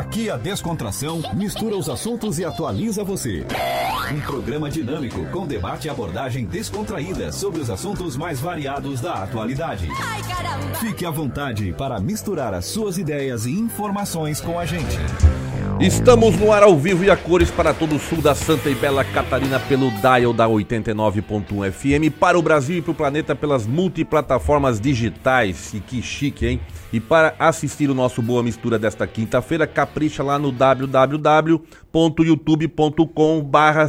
Aqui a descontração mistura os assuntos e atualiza você. Um programa dinâmico com debate e abordagem descontraída sobre os assuntos mais variados da atualidade. Fique à vontade para misturar as suas ideias e informações com a gente. Estamos no ar ao vivo e a cores para todo o sul da Santa e Bela Catarina pelo dial da 89.1 FM, para o Brasil e para o planeta pelas multiplataformas digitais. E que chique, hein? E para assistir o nosso Boa Mistura desta quinta-feira, capricha lá no www.youtube.com barra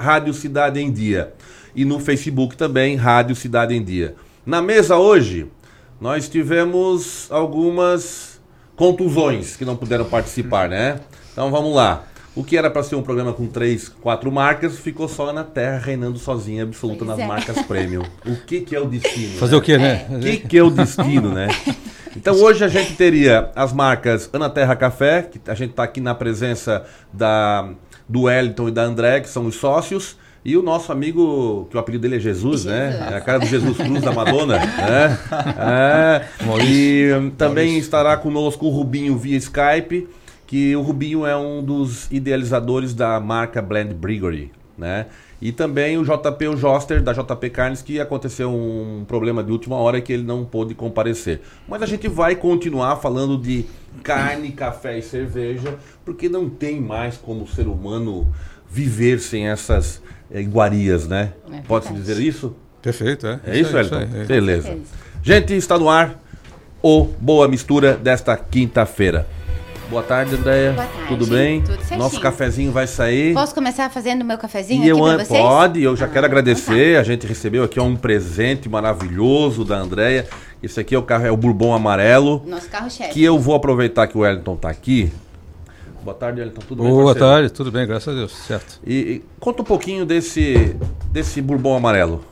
Rádio Cidade em Dia. E no Facebook também, Rádio Cidade em Dia. Na mesa hoje, nós tivemos algumas contusões que não puderam participar, né? Então vamos lá. O que era para ser um programa com três, quatro marcas, ficou só na Terra, reinando sozinha, absoluta pois nas é. marcas premium. O que, que é o destino? Fazer né? o que, né? O que, que é o destino, né? Então hoje a gente teria as marcas Ana Terra Café, que a gente está aqui na presença da, do Wellington e da André, que são os sócios. E o nosso amigo, que o apelido dele é Jesus, né? Jesus. né? É a cara do Jesus Cruz da Madonna. né? É. E também Maurício. estará conosco o Rubinho via Skype que o Rubinho é um dos idealizadores da marca Blend Brewery, né? E também o JP o Joster da JP Carnes que aconteceu um problema de última hora que ele não pôde comparecer. Mas a gente vai continuar falando de carne, café e cerveja, porque não tem mais como o ser humano viver sem essas é, iguarias, né? É Pode-se dizer isso? Perfeito, é. É isso, Elton? É. Beleza. Gente, está no ar o Boa Mistura desta quinta-feira. Boa tarde, Andréia. Boa tarde. Tudo bem? Tudo certinho. Nosso cafezinho vai sair. Posso começar fazendo meu cafezinho e aqui eu, pra vocês? Pode, eu já ah, quero agradecer. Então tá. A gente recebeu aqui um presente maravilhoso da Andréia. Esse aqui é o carro, é o Bourbon Amarelo. Nosso carro-chefe. Que eu vou aproveitar que o Wellington está aqui. Boa tarde, Wellington. Tudo bem, Boa tarde, tudo bem, graças a Deus. Certo. E, e conta um pouquinho desse, desse Bourbon Amarelo.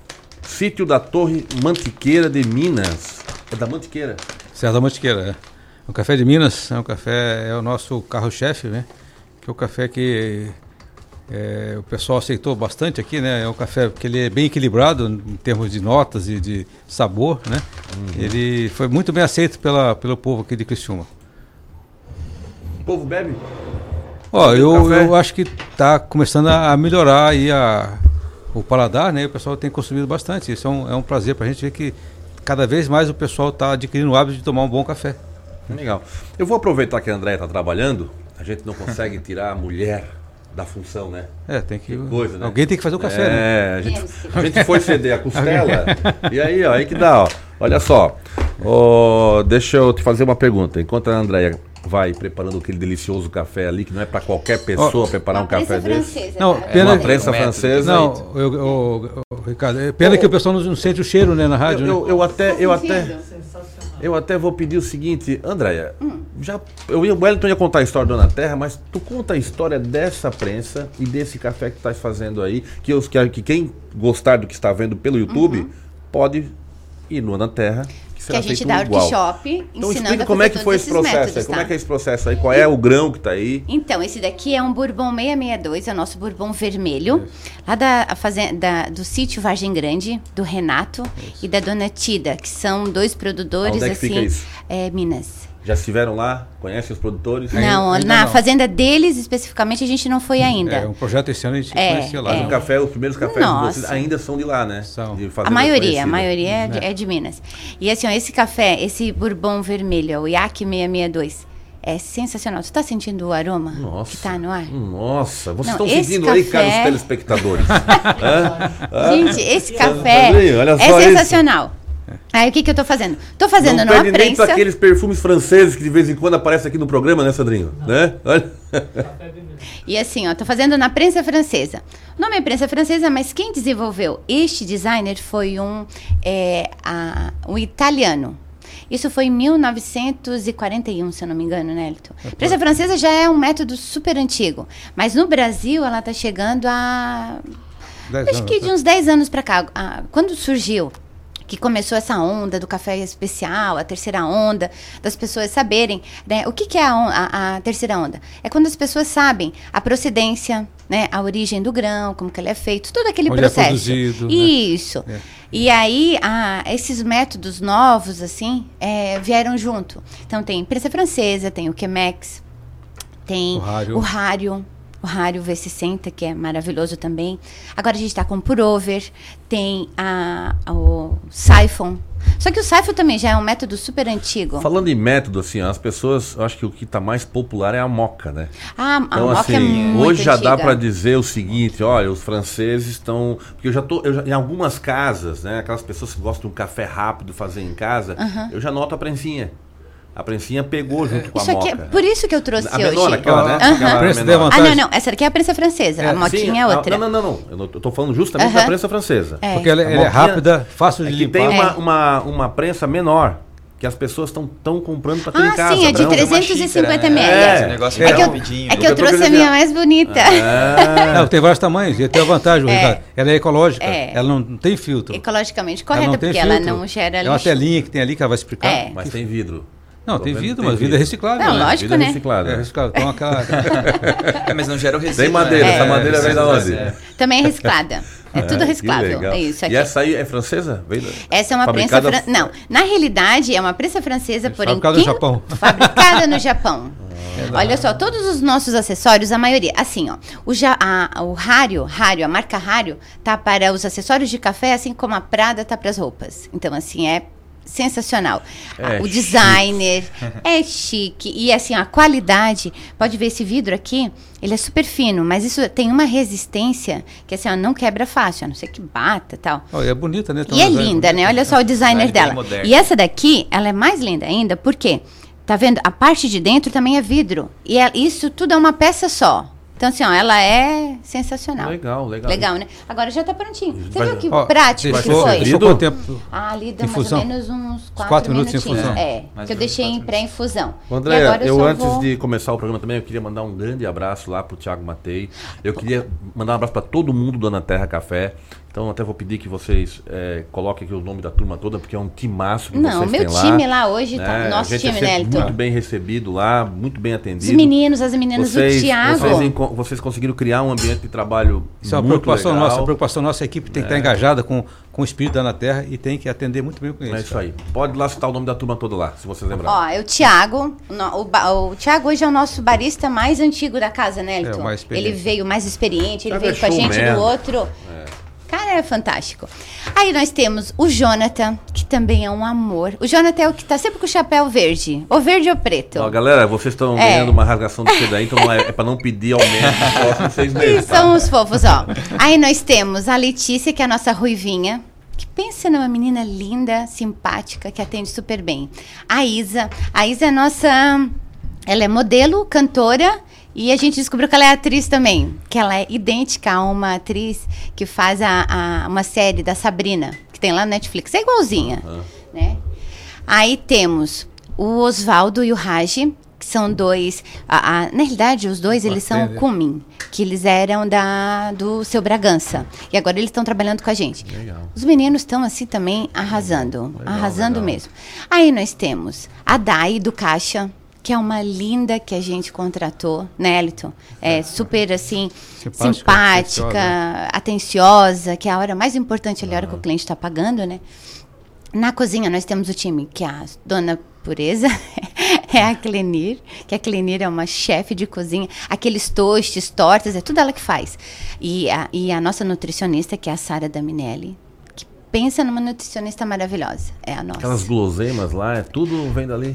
Sítio da Torre Mantiqueira de Minas. É da Mantiqueira? Certo, da Mantiqueira, é. O café de Minas é um café, é o nosso carro-chefe, né? Que é o café que é, o pessoal aceitou bastante aqui, né? É um café que ele é bem equilibrado em termos de notas e de sabor, né? Uhum. Ele foi muito bem aceito pela, pelo povo aqui de Criciúma. O povo bebe? Ó, eu, eu acho que está começando a melhorar aí a, o paladar, né? O pessoal tem consumido bastante. Isso é um, é um prazer para a gente ver que cada vez mais o pessoal está adquirindo o hábito de tomar um bom café. Legal. Eu vou aproveitar que a André está trabalhando, a gente não consegue tirar a mulher da função, né? É, tem que. que coisa, né? Alguém tem que fazer o café, é, né? É, a gente, a gente foi ceder a costela. e aí, ó, aí que dá, ó. Olha só. Oh, deixa eu te fazer uma pergunta. Enquanto a Andréia vai preparando aquele delicioso café ali, que não é para qualquer pessoa oh, preparar um café desse. Não, é pena, uma prensa francesa. Não, eu, eu, eu, Ricardo, é pena que o pessoal não, sente o cheiro, né, na rádio. Eu, né? eu até, eu até. Eu até vou pedir o seguinte, Andréia, hum. já, eu, o Wellington ia contar a história do Ana Terra, mas tu conta a história dessa prensa e desse café que estás fazendo aí, que, os, que, que quem gostar do que está vendo pelo YouTube uhum. pode ir no Ana Terra que, que a gente dá workshop então, explica como é que foi esse processo métodos, aí, tá? como é que é esse processo aí, qual é o grão que está aí? Então, esse daqui é um Bourbon 662, é o nosso Bourbon vermelho, isso. lá da, fazenda, do sítio Vargem Grande, do Renato isso. e da Dona Tida, que são dois produtores, Onde é que assim, fica isso? É, Minas. Já estiveram lá? Conhecem os produtores? Não, ainda na não. fazenda deles especificamente a gente não foi ainda. É um projeto esse ano a gente é, conhecia lá. É. O café, os primeiros cafés de vocês ainda são de lá, né? São. a maioria, a maioria é de, é de, Minas. E assim, ó, esse café, esse bourbon vermelho, o IAC 662, é sensacional. Você está sentindo o aroma Nossa. que está no ar? Nossa, vocês estão sentindo café... aí, caros telespectadores. Gente, esse café é sensacional. Isso. Aí o que, que eu tô fazendo? Tô fazendo não numa prensa... nem para aqueles perfumes franceses que de vez em quando aparecem aqui no programa, né, Sandrinho? Né? Olha. E assim, ó, tô fazendo na prensa francesa. O nome é prensa francesa, mas quem desenvolveu este designer foi um, é, a, um italiano. Isso foi em 1941, se eu não me engano, né, Elton? É, prensa francesa já é um método super antigo, mas no Brasil ela tá chegando a acho que de né? uns 10 anos para cá. Ah, quando surgiu que começou essa onda do café especial, a terceira onda, das pessoas saberem, né? O que, que é a, a, a, terceira onda? É quando as pessoas sabem a procedência, né? A origem do grão, como que ele é feito, todo aquele Onde é processo. É produzido, né? Isso. Né? É. E aí, a, esses métodos novos, assim, é, vieram junto. Então, tem prensa francesa, tem o Chemex, Tem O rário. O rário, o rário V60, que é maravilhoso também. Agora a gente está com o Purover, tem a, o Siphon. Só que o Siphon também já é um método super antigo. Falando em método, assim, as pessoas, eu acho que o que está mais popular é a moca, né? Ah, a Então, moca assim, é muito hoje já dá antiga. para dizer o seguinte, olha, os franceses estão, porque eu já tô, eu já- em algumas casas, né, aquelas pessoas que gostam de um café rápido fazer em casa, eu já noto a prensinha. A prensinha pegou junto com a é moca. por isso que eu trouxe A menor, hoje. aquela, né? Aham. Aquela menor. Ah, vantagem. não, não. Essa aqui é a prensa francesa. a Sim, motinha é a- outra. Não, não, não, não. Eu tô falando justamente Aham. da prensa francesa. É. Porque ela, A ela é rápida, fácil É de limpar. tem uma, É. uma, uma prensa menor que as pessoas estão tão comprando para ter em Ah, casa. sim, é de não? 350 ml. É. Esse negócio É é, que eu- rapidinho. É que eu trouxe a minha mais bonita. É. Não, tem vários tamanhos. E tem a vantagem, É. Ricardo. Ela é ecológica. É. Ela não tem filtro. Ecologicamente Ela correta, tem porque ela filtro. não gera É uma lixo. telinha que tem ali que ela vai explicar. É. Mas tem vidro. Não, tem vidro, tem mas vidro é reciclável. Não, né? lógico, Vidro né? reciclado. É reciclável. Então aquela. É, mas não gera o resíduo. Tem madeira, né? essa madeira vem da onde? É. Também é reciclada. É tudo que reciclável. É isso aqui. E essa aí é francesa? Veio da- Essa é uma prensa fabricada- francesa. Não, na realidade é uma prensa francesa, porém. Fabricada no Japão. Fabricada no Japão. Olha só, todos os nossos acessórios, a maioria, assim, ó, o, ja, a, o Rario, Rario, a marca Rario, tá para os acessórios de café, assim como a Prada tá para as roupas. Então, assim, é sensacional. É o chique. designer é chique e assim a qualidade. Pode ver esse vidro aqui, ele é super fino, mas isso tem uma resistência que assim ó, não quebra fácil, a não ser que bata, tal. Olha, é bonita, né? Tem E é linda, né? Olha só o designer Design bem dela. moderno. E essa daqui, ela é mais linda ainda, porque tá vendo? A parte de dentro também é vidro. E é- isso tudo é uma peça só. Então, assim, ó, ela é sensacional. Legal, legal. Legal, né? Agora já tá prontinho. Você Vai- viu que Ó, prático que deixou, foi? deixou quanto tempo? Ah, ali deu mais ou menos uns 4 quatro minutos de minutinhos. infusão. É, Mais que eu deixei em pré-infusão. E André, agora eu só antes vou- de começar o programa também, eu queria mandar um grande abraço lá pro Thiago Matei. Eu queria mandar um abraço para todo mundo do Ana Terra Café. Então até vou pedir que vocês é, coloquem aqui o nome da turma toda, porque é um timaço que Não, vocês meu têm lá. time lá hoje tá- né? nosso a gente time, é né, Elton? muito bem recebido lá, muito bem atendido. Os meninos, as meninas, vocês, o Thiago. Vocês, vocês conseguiram criar um ambiente de trabalho Isso é uma muito preocupação legal. nossa. A preocupação nossa, a equipe tem que estar engajada com, com o espírito da na Terra e tem que atender muito bem o cliente. É isso aí. Pode lá citar o nome da turma toda lá, se vocês lembrarem. Ó, é o Thiago. O, o, o Thiago hoje é o nosso barista mais antigo da casa, né, Elton? É, o mais experiente. ele veio mais experiente, ele Thiago veio é com a gente showman. do outro. Cara, é fantástico. Aí nós temos o Jonathan, que também é um amor. O Jonathan é o que tá sempre com o chapéu verde. Ou verde ou preto. Ó, galera, vocês estão É. ganhando uma rasgação do CD aí, então é, é para não pedir aumento nos próximos seis meses. tá? são os fofos, ó. Aí nós temos a Letícia, que é a nossa ruivinha. Que pensa numa menina linda, simpática, que atende super bem. A Isa. A Isa é nossa. Ela é modelo, cantora. E a gente descobriu que ela é atriz também. Que ela é idêntica a uma atriz que faz a, a- uma série da Sabrina, que tem lá no Netflix. É igualzinha. Né? Aí temos o Oswaldo e o Raji, que são dois. a- a- na realidade, os dois eles são. Cumin, que eles eram da do seu Bragança. E agora eles estão trabalhando com a gente. Legal. Os meninos estão assim também arrasando. Legal, arrasando legal. mesmo. Aí nós temos a Dai do Caixa. Que é uma linda que a gente contratou, né, Elton? É super assim, Simpática, simpática, atenciosa, que é a hora mais importante ali, a hora que o cliente está pagando, né? Na cozinha nós temos o time que é a dona Pureza é a Clenir, que a Clenir é uma chefe de cozinha. Aqueles toastes, tortas, é tudo ela que faz. E a, e a nossa nutricionista, que é a Sara Daminelli, pensa numa nutricionista maravilhosa. É a nossa. Aquelas guloseimas lá, é tudo vem dali.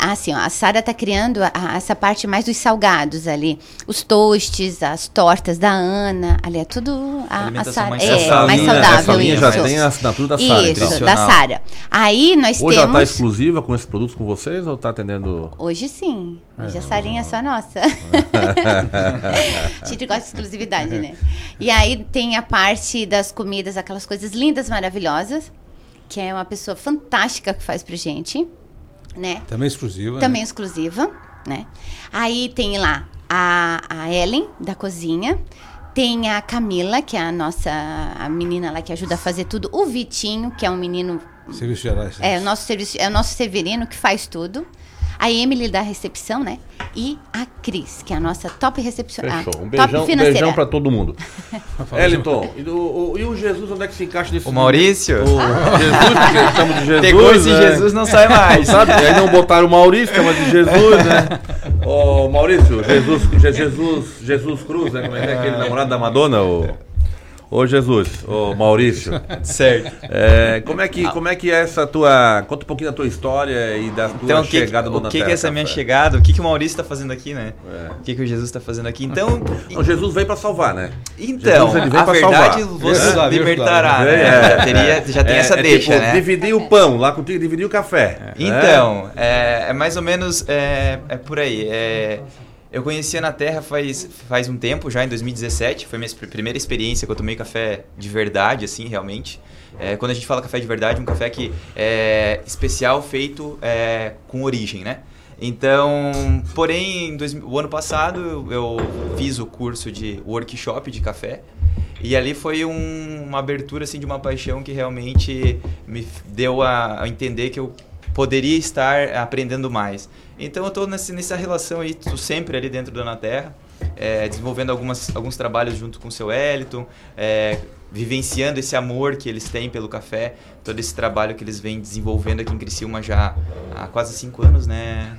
Assim, ó, a Sara tá criando a- a- essa parte mais dos salgados ali. Os toastes, as tortas da Ana. Ali é tudo a, a Sara. mais É, saudável. mais saudável essa linha isso. já tem a assinatura da Sara. Isso, da. Sara. Aí nós Hoje ela temos. está exclusiva com esses produtos com vocês ou está atendendo. Hoje sim. Hoje a Sarinha é só nossa. a gente gosta de exclusividade, né? E aí tem a parte das comidas, aquelas coisas lindas, maravilhosas, que é uma pessoa fantástica que faz pra gente, né? Também exclusiva. Também né? exclusiva, né? Aí tem lá a, a Ellen, da cozinha. Tem a Camila, que é a nossa a menina lá que ajuda a fazer tudo. O Vitinho, que é um menino Serviços gerais. é o nosso serviço, é o nosso Severino que faz tudo. A Emily da recepção, né? E a Cris, que é a nossa top recepcionista. Fechou. Um top beijão, um financeira. beijão para todo mundo. Eliton, e, o, o- e o Jesus, onde é que se encaixa nisso? O Maurício? O Jesus, porque estamos de Jesus. Pegou esse né? Jesus, não sai mais. Sabe? Aí não botaram o Maurício, chama de Jesus, né? Ô Maurício, Jesus, Je- Jesus, Jesus Cruz, né? Como é que é aquele namorado da Madonna? Ô, ô Jesus, ô Maurício. Certo. É, como, é que, como é que é essa tua. Conta um pouquinho da tua história e da tua Então, que, chegada do o que, que é essa minha chegada? O que, que o Maurício está fazendo aqui, né? É. O que, que o Jesus está fazendo aqui? Então, Não, Jesus veio pra salvar, né? então Jesus, a verdade salvar. vos veio libertará. Né? É. Já, teria, já tem É- essa é deixa, tipo, né? Dividir o pão, lá contigo dividir o café. né? Então, é, é mais ou menos é, é por aí. É, eu conheci a Na Terra faz, faz um tempo, já em 2017. Foi minha pr- primeira experiência que eu tomei café de verdade, assim, realmente. É, quando a gente fala café de verdade, um café que é especial, feito é, com origem, né? Então, porém, dois- o ano passado eu, fiz o curso de workshop de café. E ali foi um- uma abertura assim de uma paixão que realmente me deu a, a entender que eu poderia estar aprendendo mais. Então eu estou nessa relação aí, tô sempre ali dentro da Na Terra, é, desenvolvendo algumas, alguns trabalhos junto com o seu Wellington, é, vivenciando esse amor que eles têm pelo café, todo esse trabalho que eles vêm desenvolvendo aqui em Criciúma já há quase cinco anos, né?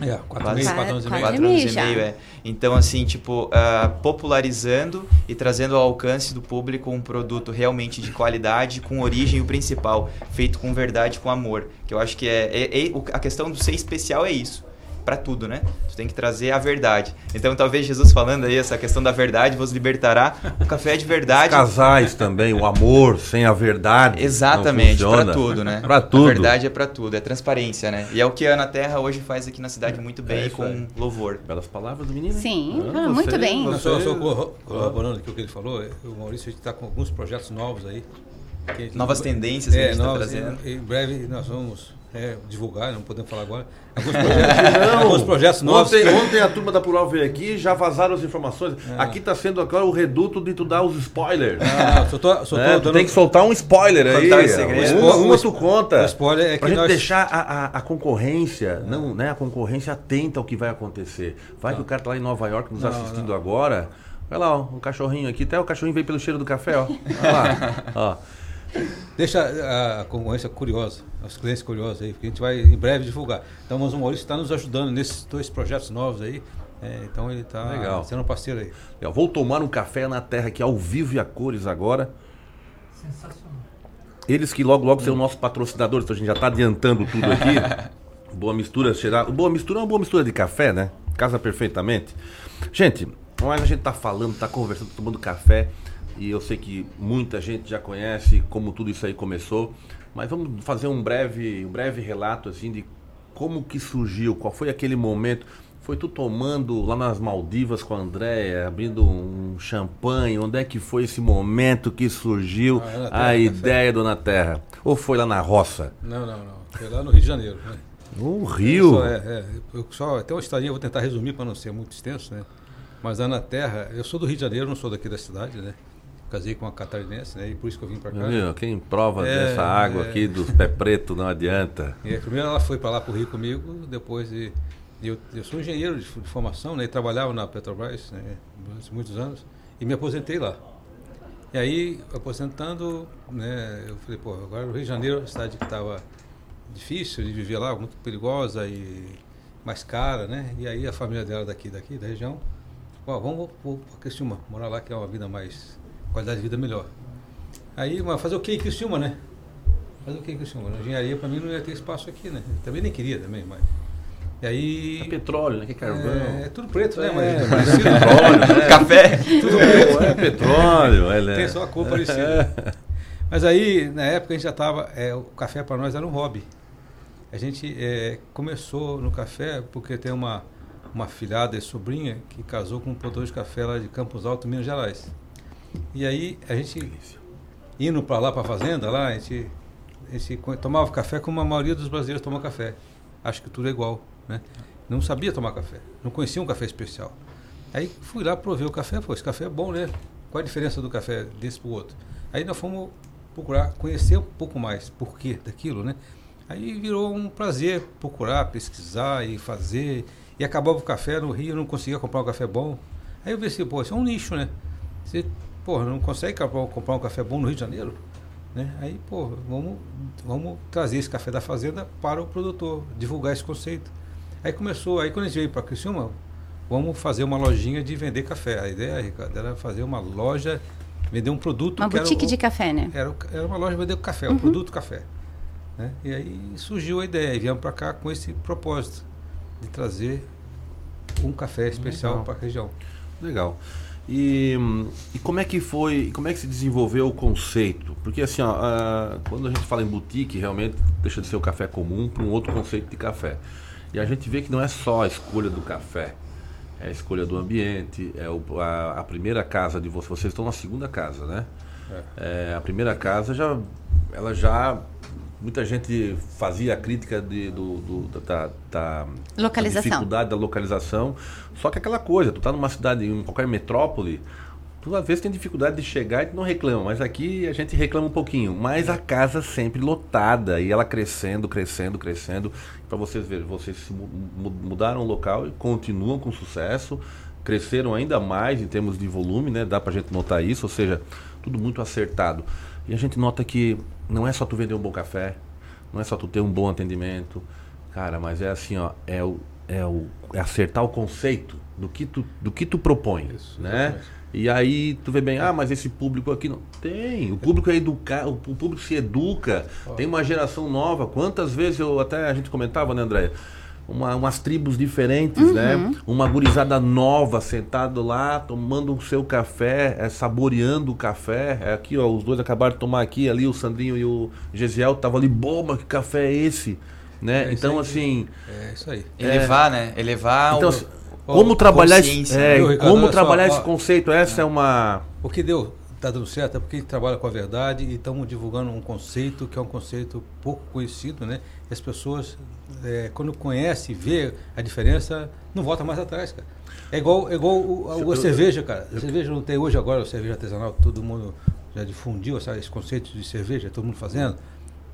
É, quatro Quase- meses, quatro anos e meio. Quatro anos e meio, é. Então, assim, tipo, ah, popularizando e trazendo ao alcance do público um produto realmente de qualidade, com origem o principal, feito com verdade, com amor. Que eu acho que é, é- é- a questão do ser especial é isso. Pra tudo, né? Tu tem que trazer a verdade. Então, talvez Jesus falando aí essa questão da verdade vos libertará. O café é de verdade. Casais também, o amor sem a verdade. Exatamente, funciona. tudo, né? Pra tudo. A verdade é pra tudo, é transparência, né? E é o que a Ana Terra hoje faz aqui na cidade muito bem É e isso com aí. louvor. Belas palavras do menino. Sim, Ah, ah, muito você- bem. Você- só, só corro- corroborando aqui o que ele falou, o Maurício a gente está com alguns projetos novos aí. Novas tendências que a é, gente tá novas, trazendo. Em breve nós vamos é, divulgar, não podemos falar agora. Alguns projetos, alguns projetos novos. Ontem, ontem a turma da Plural veio aqui já vazaram as informações. É. Aqui tá sendo agora o reduto de tu dar os spoilers. Ah, só tô, só tô É, dando- tem que soltar um spoiler aí. Uma, tu conta. o spoiler é pra gente nós- deixar a, a, a concorrência, não, né? A concorrência atenta ao que vai acontecer. Vai que o cara tá lá em Nova York nos Não, assistindo agora. Olha lá, ó, um cachorrinho aqui. Até o cachorrinho veio pelo cheiro do café, ó. Olha lá. ó. Deixa a, a concorrência curiosa, os clientes curiosos aí, porque a gente vai em breve divulgar. Então, o Maurício está nos ajudando nesses dois projetos novos aí. é, então ele está Legal. sendo um parceiro aí. Eu vou tomar um café na terra aqui ao vivo e a cores agora. Eles que logo logo serão nossos patrocinadores, então a gente já está adiantando tudo aqui. boa mistura, cheirar. Boa mistura é uma boa mistura de café, né? Casa perfeitamente. Gente, mas a gente tá falando, tá conversando, tomando café. E eu sei que muita gente já conhece como tudo isso aí começou. Mas vamos fazer um breve, um breve relato assim de como que surgiu, qual foi aquele momento. Foi tu tomando lá nas Maldivas com a Andréia, abrindo um champanhe? Onde é que foi esse momento que surgiu Ah, é na a Terra, ideia do Na Terra? Ou foi lá na roça? Não, não, não. Foi lá no Rio de Janeiro. Né? No Rio? Só, é, é, eu só, até uma historinha, eu vou tentar resumir para não ser muito extenso, né? Mas lá na Terra, eu sou do Rio de Janeiro, não sou daqui da cidade, né? Casei com uma catarinense, né? E por isso que eu vim para cá. Viu? Quem prova É, dessa água é. aqui dos pé preto não adianta. Primeiro ela foi para lá para o Rio comigo, depois de, eu, eu sou engenheiro de, de formação, né? E trabalhava na Petrobras né, durante muitos anos e me aposentei lá. E aí, aposentando, né? Eu falei, pô, agora o Rio de Janeiro, a cidade que estava difícil de viver lá, muito perigosa e mais cara, né? E aí a família dela daqui, daqui da região, ó, vamos para Criciúma, morar lá que é uma vida mais, qualidade de vida melhor. Aí, mas fazer o que em Criciúma, né? Fazer o que em Criciúma? Na engenharia para mim não ia ter espaço aqui, né? Também nem queria também, mas... E aí... É petróleo, né? Que carvão. É, é tudo preto, né? É, Mas é parecido. petróleo, né? Café. tudo preto. É petróleo, é, Tem só a cor parecida. Mas aí, na época, a gente já estava. o café para nós era um hobby. A gente é, começou no café porque tem uma, uma filhada e sobrinha que casou com um produtor de café lá de Campos Alto, Minas Gerais. E aí, a gente, indo para lá, para a fazenda, lá, a gente, a gente tomava café como a maioria dos brasileiros toma café. Acho que tudo é igual. Né? Não sabia tomar café, não conhecia um café especial. Aí fui lá, provei o café, pô, esse café é bom, né? Qual a diferença do café desse para o outro? Aí nós fomos procurar conhecer um pouco mais por quê daquilo, né? Aí virou um prazer procurar, pesquisar e fazer. E acabava o café no Rio, não conseguia comprar um café bom. Aí eu pensei, pô, isso é um nicho, né? Você, pô, não consegue comprar comprar um café bom no Rio de Janeiro? Né? Aí, pô, vamos, vamos trazer esse café da fazenda para o produtor, divulgar esse conceito. Aí começou, aí quando a gente veio para Criciúma, vamos fazer uma lojinha de vender café. A ideia, Ricardo, era fazer uma loja, vender um produto. Uma boutique o, de café, né? Era, era uma loja vender café, uhum. um produto café. Né? E aí surgiu a ideia, e viemos para cá com esse propósito de trazer um café especial para a região. Legal. E, e, como é que foi, como é que se desenvolveu o conceito? Porque assim, ó, quando a gente fala em boutique, realmente deixa de ser o café comum para um outro conceito de café. E a gente vê que não é só a escolha do café, é a escolha do ambiente, é o, a, a, primeira casa de vocês. Vocês estão na segunda casa, né? É. É, a primeira casa já, ela já muita gente fazia a crítica de, do, do, da, da, localização. Da dificuldade da localização. Só que aquela coisa, tu tá numa cidade, em qualquer metrópole, tu às vezes tem dificuldade de chegar e tu não reclama, mas aqui a gente reclama um pouquinho. Mas a casa sempre lotada e ela crescendo, crescendo, crescendo. Para vocês verem, vocês mudaram o local e continuam com sucesso, cresceram ainda mais em termos de volume, né? Dá pra gente notar isso, ou seja, tudo muito acertado. E a gente nota que não é só tu vender um bom café, não é só tu ter um bom atendimento, cara, mas é assim, ó, é o, é o é acertar o conceito do que tu, do que tu propõe, Isso, né? Exatamente. E aí tu vê bem, ah, mas esse público aqui não tem. O público é educado, o público se educa, tem uma geração nova. Quantas vezes eu até a gente comentava, né, André? Uma, umas tribos diferentes, né? uhum. né? Uma gurizada nova sentado lá, tomando o seu café, é, saboreando o café. É aqui, ó, os dois acabaram de tomar aqui, ali o Sandrinho e o Gesiel estavam ali, bomba, que café é esse? Né? É então, assim. É isso aí. Elevar, né? Elevar então, o, assim, como trabalhar, esse, é, como trabalhar só, esse conceito? Essa é, é uma. O que deu? está dando certo é porque a gente trabalha com a verdade e estamos divulgando um conceito que é um conceito pouco conhecido, né? E as pessoas, é, quando conhecem, vê a diferença, não volta mais atrás, cara. É igual, é igual o, a, a cerveja, cara. A cerveja não tem hoje agora, a cerveja artesanal, todo mundo já difundiu sabe, esse conceito de cerveja, todo mundo fazendo.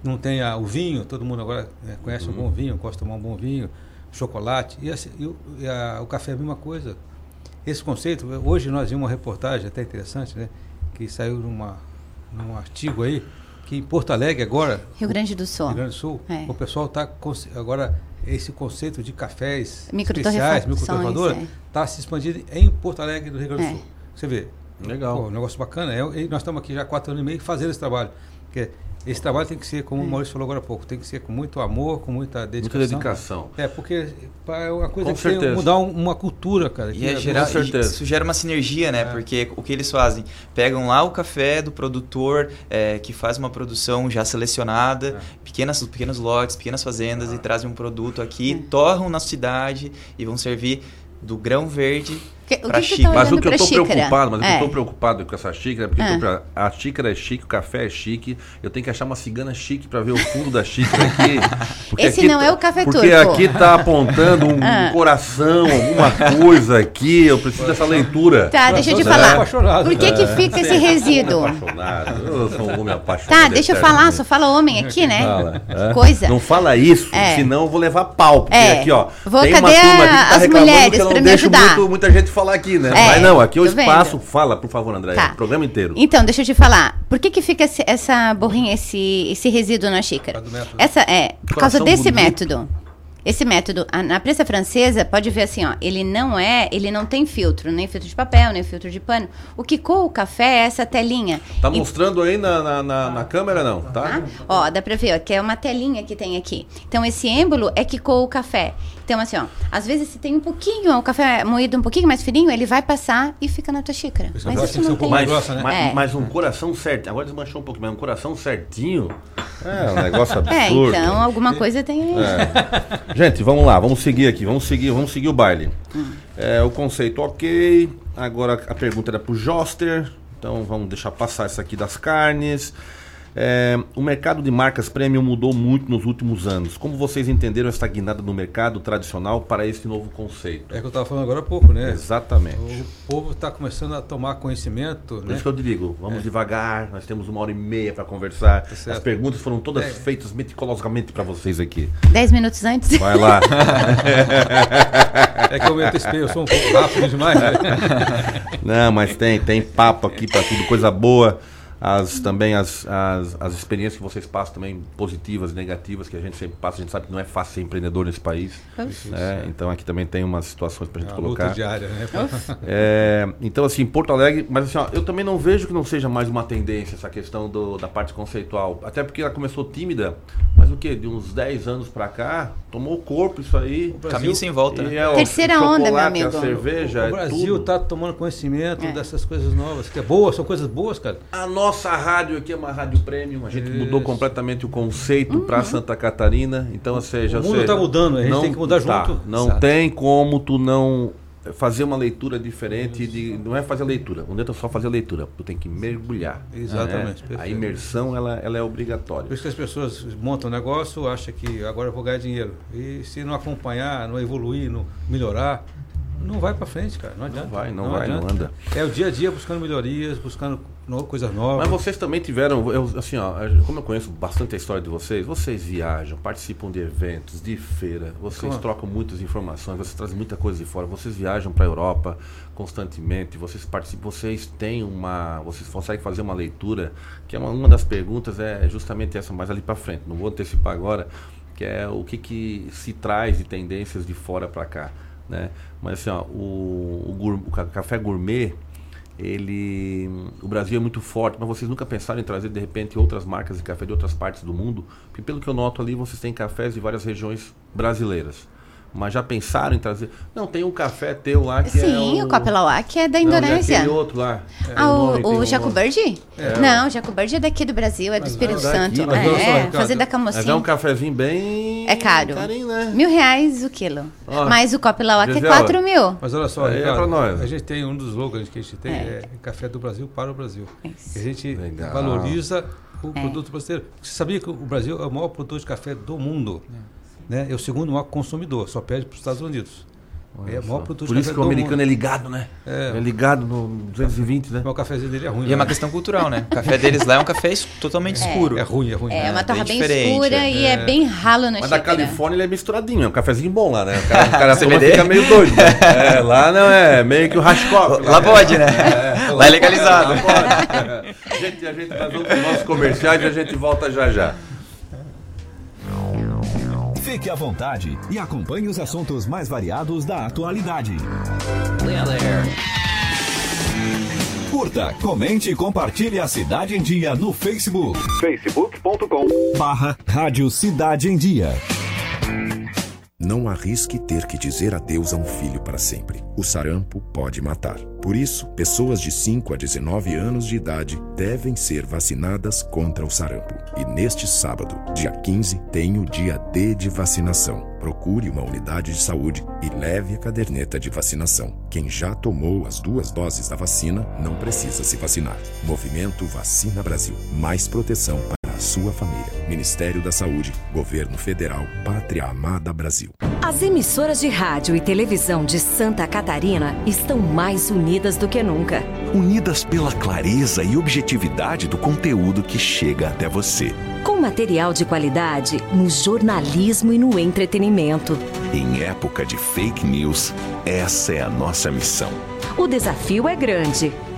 Não tem a, o vinho, todo mundo agora é, conhece uhum. um bom vinho, gosta de tomar um bom vinho, chocolate. E, e, e a, o café é a mesma coisa. Esse conceito, hoje nós vimos uma reportagem até interessante, né? que saiu numa, num artigo aí, que em Porto Alegre agora. Rio Grande do Sul. Rio Grande do Sul. É. O pessoal está agora esse conceito de cafés especiais, microtorrefadora, está é. Tá se expandindo em Porto Alegre do Rio Grande do é. Sul. Você vê. Legal. Pô, um negócio bacana. É, nós estamos aqui já há quatro anos e meio fazendo esse trabalho. Porque esse trabalho tem que ser, como o é. Maurício falou agora há pouco, tem que ser com muito amor, com muita dedicação. Muita dedicação. É, porque é uma coisa com que certeza. mudar uma cultura, cara. E, é gerar, e isso gera uma sinergia, né? É. Porque o que eles fazem? Pegam lá o café do produtor é, que faz uma produção já selecionada, é. pequenas, pequenos lotes, pequenas fazendas, ah. e trazem um produto aqui, é. torram na cidade e vão servir do grão verde que, o que xícara. Tá mas o que eu estou preocupado, mas é. o que eu estou é. preocupado com essa xícara é porque é. tô, a xícara é chique, o café é chique. Eu tenho que achar uma cigana chique para ver o fundo da xícara aqui. Esse aqui não tá, é o café turco. Porque aqui está apontando um ah. coração, alguma coisa aqui. Eu preciso dessa leitura. Tá, deixa eu te falar. Por que, que fica esse resíduo? Apaixonado. Eu sou um homem apaixonado. Tá, deixa eu falar. Só fala homem aqui, né? Fala. Coisa. Não fala isso, é. senão eu vou levar pau. Porque é. aqui, ó. Vou, tem uma turma aqui que tá as mulheres que eu não deixo muito, muita gente falar aqui, né? É. Mas não, aqui é o espaço. Vendo? Fala, por favor, André. Tá. O programa inteiro. Então, deixa eu te falar. Por que, que fica esse, essa borrinha, esse, esse resíduo na xícara? Essa é, por causa desse bonito. método. Esse método, a, na prensa francesa, pode ver assim, ó, ele não é, ele não tem filtro, nem filtro de papel, nem filtro de pano. O que coa o café é essa telinha. Tá e, mostrando aí na, na, na, na câmera, não? Tá? Ah, ó, dá pra ver, ó, que é uma telinha que tem aqui. Então, esse êmbolo é que coa o café. Então, assim, ó, às vezes se tem um pouquinho, o café moído um pouquinho mais fininho, ele vai passar e fica na tua xícara. Isso mas isso não tem. Mais, grossa, né? mas, é. mas um coração certo, agora desmanchou um pouquinho, mas um coração certinho é um negócio absurdo. É, então alguma coisa tem aí. É. Gente, vamos lá, vamos seguir aqui, vamos seguir, vamos seguir o baile. Hum. É, o conceito ok, agora a pergunta era pro Joster, então vamos deixar passar essa aqui das carnes. É, o mercado de marcas premium mudou muito nos últimos anos. Como vocês entenderam essa guinada no mercado tradicional para esse novo conceito? É que eu estava falando agora há pouco, né? Exatamente. O povo está começando a tomar conhecimento. Por né? isso que eu digo, vamos é. devagar, nós temos uma hora e meia para conversar. Tá As perguntas foram todas é. feitas meticulosamente para vocês aqui. Dez minutos antes. Vai lá. é que eu me antecipei, eu sou um pouco rápido demais. Né? Não, mas tem, tem papo aqui para tudo, coisa boa. As também as, as, as experiências que vocês passam também positivas, negativas que a gente sempre passa. A gente sabe que não é fácil ser empreendedor nesse país. Né? Então aqui também tem umas situações para a gente é colocar. Luta diária, né? É, então assim, Porto Alegre, mas assim, ó, eu também não vejo que não seja mais uma tendência essa questão do, da parte conceitual. Até porque ela começou tímida, mas o que? De uns 10 anos para cá, tomou corpo isso aí. Brasil, Caminho sem volta. Né? É, Terceira onda, meu amigo. A cerveja, o, o Brasil está tomando conhecimento é. dessas coisas novas, que é boa, são coisas boas, cara. A nossa rádio aqui é uma rádio premium, a gente Isso. mudou completamente o conceito uhum. para Santa Catarina. Então, ou seja, o mundo está mudando, a gente não, tem que mudar tá, junto. Não Exato. tem como tu não fazer uma leitura diferente de não é fazer leitura não é só fazer leitura tu tem que mergulhar exatamente né? a imersão ela, ela é obrigatória por isso que as pessoas montam um negócio acham que agora eu vou ganhar dinheiro e se não acompanhar não evoluir não melhorar não vai para frente, cara. Não adianta. Não vai, não, não vai, adianta. não anda. É o dia a dia buscando melhorias, buscando no, coisas novas. Mas vocês também tiveram, eu, assim, ó, como eu conheço bastante a história de vocês, vocês viajam, participam de eventos, de feira, vocês Como? trocam muitas informações, vocês trazem muita coisa de fora, vocês viajam para a Europa constantemente, vocês participam, vocês têm uma, vocês conseguem fazer uma leitura, que é uma, uma das perguntas é justamente essa mais ali para frente. Não vou antecipar agora, que é o que que se traz de tendências de fora para cá. Né? Mas assim, ó, o, o, o, café gourmet, ele, o Brasil é muito forte, mas vocês nunca pensaram em trazer de repente outras marcas de café de outras partes do mundo? Porque pelo que eu noto ali, vocês têm cafés de várias regiões brasileiras. Mas já pensaram em trazer? Não, tem um café teu lá que Sim, é. Sim, o, o que é da Indonésia. Não, outro lá. É, ah, o, o? É. Não, o Jaco Bird é daqui do Brasil, é do Espírito é Santo. Daqui, é, fazer da Camocinha. Mas é um cafezinho bem. É caro. Carinho, né? Mil reais o quilo. Mas o que é quatro mil. Mas olha só, é Ricardo, nós. a gente tem um dos slogans que a gente tem, é, café do Brasil para o Brasil. Isso. A gente Legal. valoriza o produto brasileiro. Você sabia que o Brasil é o maior produtor de café do mundo? Né, é o segundo maior consumidor, só perde para os Estados Unidos. é maior Por isso que o americano mundo. é ligado, né? É. é. ligado no 220, né? o cafezinho dele é ruim. E é uma né? questão cultural, né? O café deles lá é um café totalmente é. escuro. É ruim, é ruim. É, é uma torra bem, bem escura é. e é. bem ralo na Mas na Califórnia ele é misturadinho, é um cafezinho bom lá, né? O cara, o cara fica meio doido. Né? É, lá não é, meio que o Rashkoff. Lá, lá pode, né? É, lá, é legalizado. Lá pode. Gente, a gente, nós vamos para os nossos comerciais e a gente volta já já. Fique à vontade e acompanhe os assuntos mais variados da atualidade. Curta, comente e compartilhe a Cidade em Dia no Facebook. facebook.com barra Rádio Cidade em Dia. Não arrisque ter que dizer adeus a um filho para sempre. O sarampo pode matar. Por isso, pessoas de 5 a 19 anos de idade devem ser vacinadas contra o sarampo. E neste sábado, dia 15, tem o dia D de vacinação. Procure uma unidade de saúde e leve a caderneta de vacinação. Quem já tomou as duas doses da vacina não precisa se vacinar. Movimento Vacina Brasil. Mais proteção para sua família. Ministério da Saúde, Governo Federal, Pátria Amada Brasil. As emissoras de rádio e televisão de Santa Catarina estão mais unidas do que nunca. Unidas pela clareza e objetividade do conteúdo que chega até você. Com material de qualidade no jornalismo e no entretenimento. Em época de fake news, essa é a nossa missão. O desafio é grande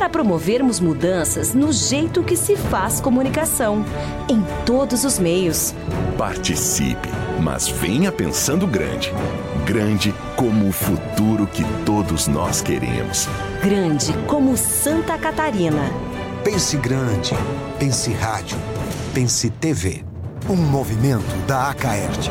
para promovermos mudanças no jeito que se faz comunicação, em todos os meios. Participe, mas venha pensando grande. Grande como o futuro que todos nós queremos. Grande como Santa Catarina. Pense grande. Pense rádio. Pense TV. Um movimento da Acaerte.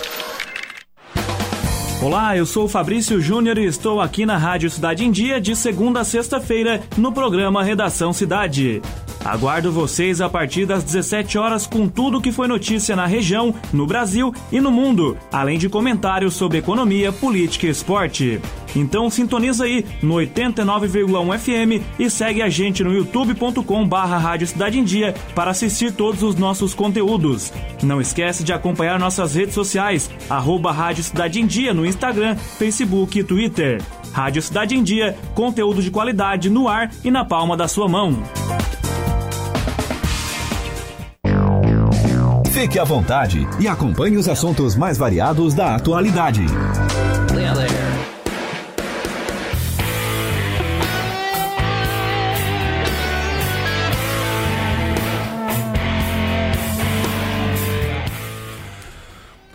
Olá, eu sou o Fabrício Júnior e estou aqui na Rádio Cidade em Dia de segunda a sexta-feira no programa Redação Cidade. Aguardo vocês a partir das 17 horas com tudo que foi notícia na região, no Brasil e no mundo, além de comentários sobre economia, política e esporte. Então sintoniza aí no 89,1 FM e segue a gente no youtube.com barra Rádio Cidade em Dia para assistir todos os nossos conteúdos. Não esquece de acompanhar nossas redes sociais, arroba Rádio Cidade em Dia no Instagram, Facebook e Twitter. Rádio Cidade em Dia, conteúdo de qualidade no ar e na palma da sua mão. Fique à vontade e acompanhe os assuntos mais variados da atualidade.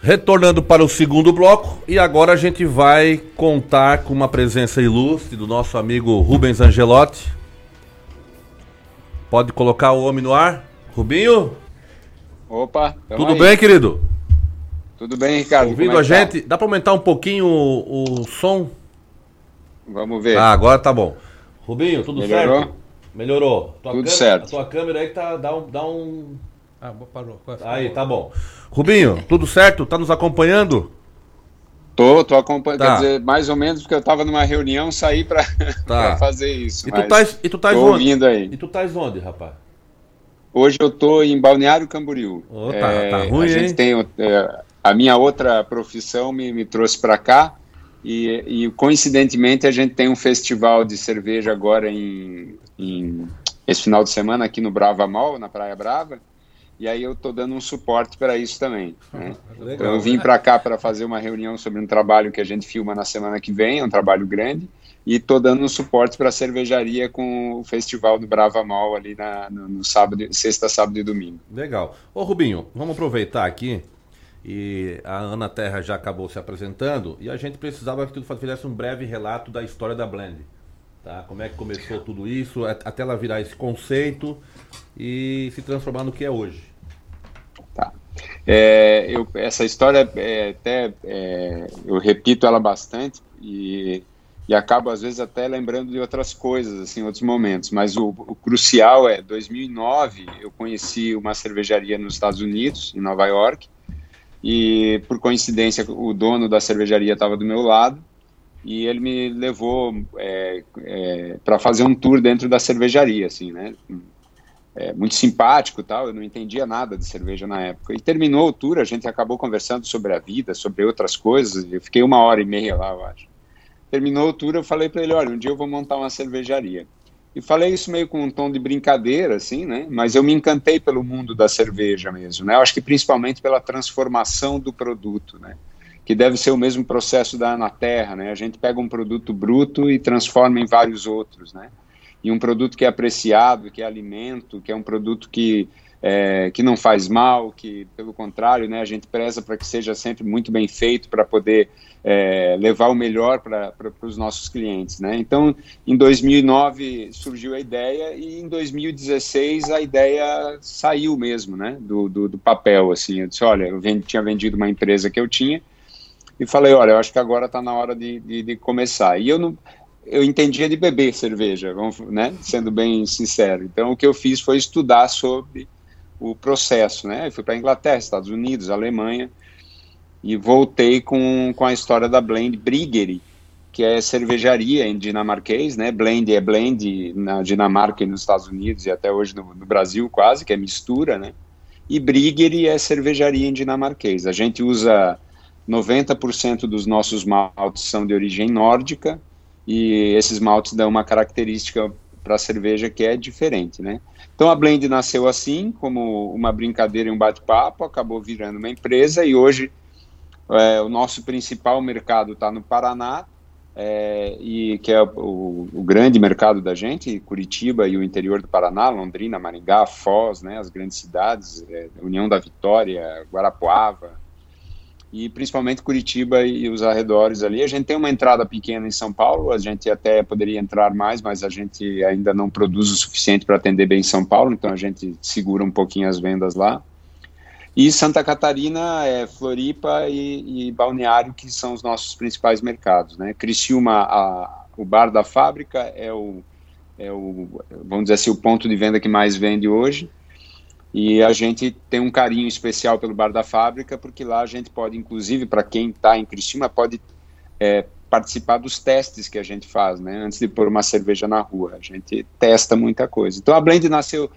Retornando para o segundo bloco, e agora a gente vai contar com uma presença ilustre do nosso amigo Rubens Angelotti. Pode colocar o homem no ar? Rubinho? Opa, tudo aí. bem, querido? Tudo bem, Ricardo. Ouvindo é a tá? gente? Dá para aumentar um pouquinho o, o, som? Vamos ver. Ah, agora tá bom. Rubinho, tudo Melhorou? certo? Melhorou. Tua tudo certo. A tua câmera aí que tá, dá um, dá um... Ah, parou. Aí, tá bom. Rubinho, tudo certo? Tá nos acompanhando? Tô, tô acompanhando. Tá. Quer dizer, mais ou menos porque eu tava numa reunião, saí pra, tá. fazer isso. E tu tais, e tu tais onde? ouvindo aí. E tu tais onde, rapaz? Hoje eu estou em Balneário Camboriú. Oh, tá, é, tá ruim, a gente tem é, a minha outra profissão me, me trouxe para cá e, e, coincidentemente a gente tem um festival de cerveja agora em, em esse final de semana aqui no Brava Mall, na Praia Brava. E aí eu estou dando um suporte para isso também. Né? Legal, então eu vim para cá para fazer uma reunião sobre um trabalho que a gente filma na semana que vem, é um trabalho grande e estou dando um suporte para a cervejaria com o festival do Brava Mal ali na, no, no, sábado, sexta, sábado e domingo. Legal. Ô Rubinho, vamos aproveitar aqui e a Ana Terra já acabou se apresentando e a gente precisava que tu fizesse um breve relato da história da Blend. Tá? Como é que começou tudo isso, até ela virar esse conceito e se transformar no que é hoje. Tá. É, eu, essa história é, até é, eu repito ela bastante e e acabo às vezes até lembrando de outras coisas, assim, outros momentos. Mas o, o, crucial é, 2009 eu conheci uma cervejaria nos Estados Unidos, em Nova York, e por coincidência o dono da cervejaria estava do meu lado e ele me levou é, é, para fazer um tour dentro da cervejaria, assim, né? É, muito simpático tal, eu não entendia nada de cerveja na época. E terminou o tour, a gente acabou conversando sobre a vida, sobre outras coisas, eu fiquei uma hora e meia lá, eu acho. Terminou o tour, eu falei para ele, olha, um dia eu vou montar uma cervejaria. E falei isso meio com um tom de brincadeira, assim, né? Mas eu me encantei pelo mundo da cerveja mesmo, né? Eu acho que principalmente pela transformação do produto, né? Que deve ser o mesmo processo da na Terra, né? A gente pega um produto bruto e transforma em vários outros, né? E um produto que é apreciado, que é alimento, que é um produto que é, que não faz mal, que pelo contrário, né, a gente preza para que seja sempre muito bem feito para poder é, levar o melhor para os nossos clientes, né? Então, em 2009 surgiu a ideia e em 2016 a ideia saiu mesmo, né, do, do, do papel, assim. Eu disse, olha, eu vendi, tinha vendido uma empresa que eu tinha e falei, olha, eu acho que agora está na hora de, de, de, começar. E eu não, eu entendia de beber cerveja, vamos, né, sendo bem sincero. Então, o que eu fiz foi estudar sobre o processo, né? Eu fui para Inglaterra, Estados Unidos, Alemanha e voltei com, com a história da Blend Briggery, que é cervejaria em dinamarquês, né? Blend é blend na Dinamarca e nos Estados Unidos e até hoje no, no Brasil quase, que é mistura, né? E Briggery é cervejaria em dinamarquês. A gente usa 90% dos nossos maltes são de origem nórdica e esses maltes dão uma característica para a cerveja que é diferente, né? Então a Blend nasceu assim, como uma brincadeira e um bate-papo, acabou virando uma empresa e hoje é, o nosso principal mercado está no Paraná, é, e que é o, o, grande mercado da gente, Curitiba e o interior do Paraná, Londrina, Maringá, Foz, né, as grandes cidades, é, União da Vitória, Guarapuava, e principalmente Curitiba e os arredores ali. A gente tem uma entrada pequena em São Paulo, a gente até poderia entrar mais, mas a gente ainda não produz o suficiente para atender bem São Paulo, então a gente segura um pouquinho as vendas lá. E Santa Catarina, é, Floripa e, e, Balneário, que são os nossos principais mercados. Né? Criciúma, a, o bar da fábrica, é o, é o, vamos dizer assim, o ponto de venda que mais vende hoje. E a gente tem um carinho especial pelo bar da fábrica, porque lá a gente pode, inclusive, para quem está em Criciúma, pode é, participar dos testes que a gente faz, né? Antes de pôr uma cerveja na rua, a gente testa muita coisa. Então a Blend nasceu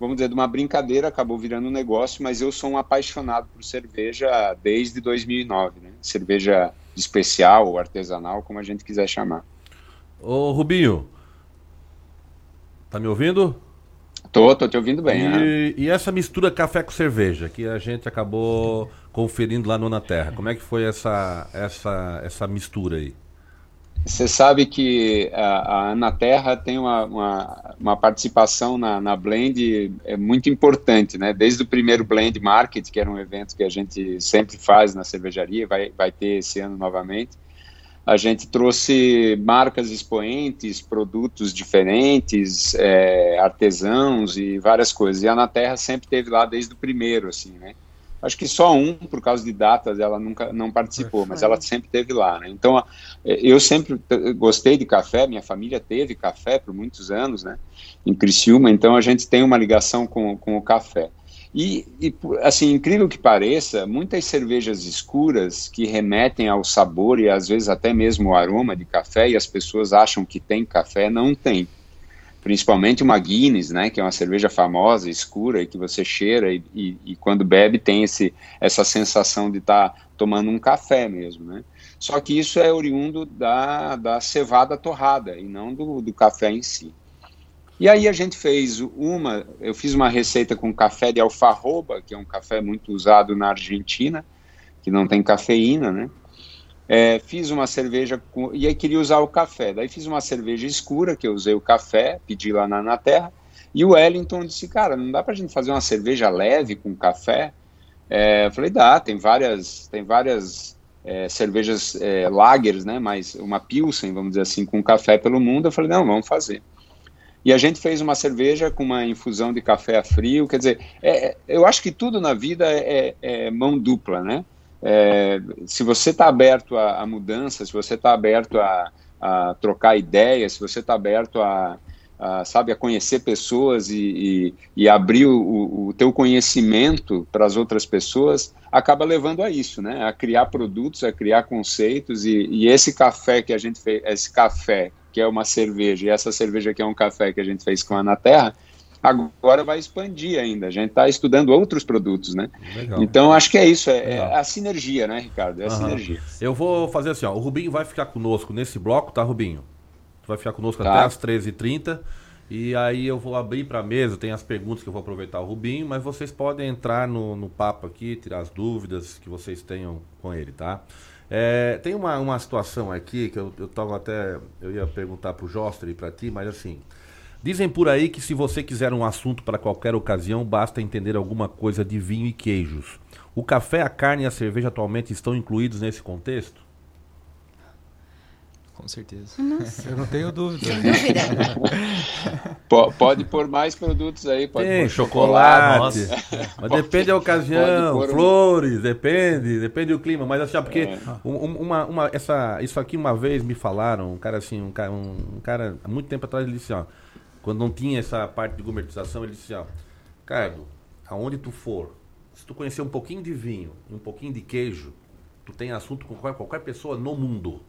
vamos dizer, de uma brincadeira, acabou virando um negócio, mas eu sou um apaixonado por cerveja desde 2009, né? Cerveja especial ou artesanal, como a gente quiser chamar. Ô Rubinho, tá me ouvindo? Tô, tô te ouvindo bem. E, né? e essa mistura café com cerveja, que a gente acabou conferindo lá no Na Terra, como é que foi essa, essa, essa mistura aí? Você sabe que a, a Anaterra tem uma, uma, uma participação na, na, Blend é muito importante, né? Desde o primeiro Blend Market, que era um evento que a gente sempre faz na cervejaria, vai, vai ter esse ano novamente. A gente trouxe marcas expoentes, produtos diferentes, é, artesãos e várias coisas. E a Anaterra sempre teve lá desde o primeiro, assim, né? Acho que só um, por causa de datas, ela nunca não participou, mas ela sempre teve lá. Né? Então, eu sempre gostei de café, minha família teve café por muitos anos, né? Em Criciúma, então a gente tem uma ligação com, com o café. E, e, assim, incrível que pareça, muitas cervejas escuras que remetem ao sabor e às vezes até mesmo ao aroma de café, e as pessoas acham que tem café, não tem principalmente uma Guinness, né, que é uma cerveja famosa, escura, e que você cheira e, e, e quando bebe tem esse, essa sensação de estar tá tomando um café mesmo, né. Só que isso é oriundo da, da cevada torrada e não do, do café em si. E aí a gente fez uma, eu fiz uma receita com café de alfarroba, que é um café muito usado na Argentina, que não tem cafeína, né? É, fiz uma cerveja com, e aí queria usar o café. Daí fiz uma cerveja escura, que eu usei o café, pedi lá na, na terra. E o Wellington disse, cara, não dá pra gente fazer uma cerveja leve com café? É, eu falei, dá, tem várias, tem várias é, cervejas é, lagers, né, mas uma Pilsen, vamos dizer assim, com café pelo mundo. Eu falei, não, vamos fazer. E a gente fez uma cerveja com uma infusão de café a frio, quer dizer, é, eu acho que tudo na vida é, é mão dupla, né? É, se você está aberto a, a mudança, se você está aberto a, a, trocar ideias, se você está aberto a, a, sabe, a conhecer pessoas e, e, e abrir o, o teu conhecimento para as outras pessoas, acaba levando a isso, né? A criar produtos, a criar conceitos e, e esse café que a gente fez, esse café que é uma cerveja e essa cerveja que é um café que a gente fez com a Na Terra, agora vai expandir ainda. A gente está estudando outros produtos, né? Legal. Então acho que é isso, é, é, a sinergia, né, Ricardo? É a uhum. sinergia. Eu vou fazer assim, ó, o Rubinho vai ficar conosco nesse bloco, tá, Rubinho? Tu vai ficar conosco tá. até as 13h30. E aí eu vou abrir para a mesa, tem as perguntas que eu vou aproveitar o Rubinho, mas vocês podem entrar no, no papo aqui, tirar as dúvidas que vocês tenham com ele, tá? É, tem uma, uma situação aqui que eu, eu tava até. Eu ia perguntar pro Jostre e para ti, mas assim. Dizem por aí que se você quiser um assunto para qualquer ocasião, basta entender alguma coisa de vinho e queijos. O café, a carne e a cerveja atualmente estão incluídos nesse contexto? Com certeza. Nossa. Eu não tenho dúvida. pode pôr mais produtos aí. Pode Tem, chocolate. mas depende da ocasião, flores, depende, depende do clima. Mas assim, porque é. uma, uma, essa, isso aqui uma vez me falaram, um cara assim, um cara, um cara há muito tempo atrás, ele disse, ó, quando não tinha essa parte de gourmetização, ele disse, ó, Cardo, aonde tu for, se tu conhecer um pouquinho de vinho e um pouquinho de queijo, tu tem assunto com qualquer, qualquer pessoa no mundo.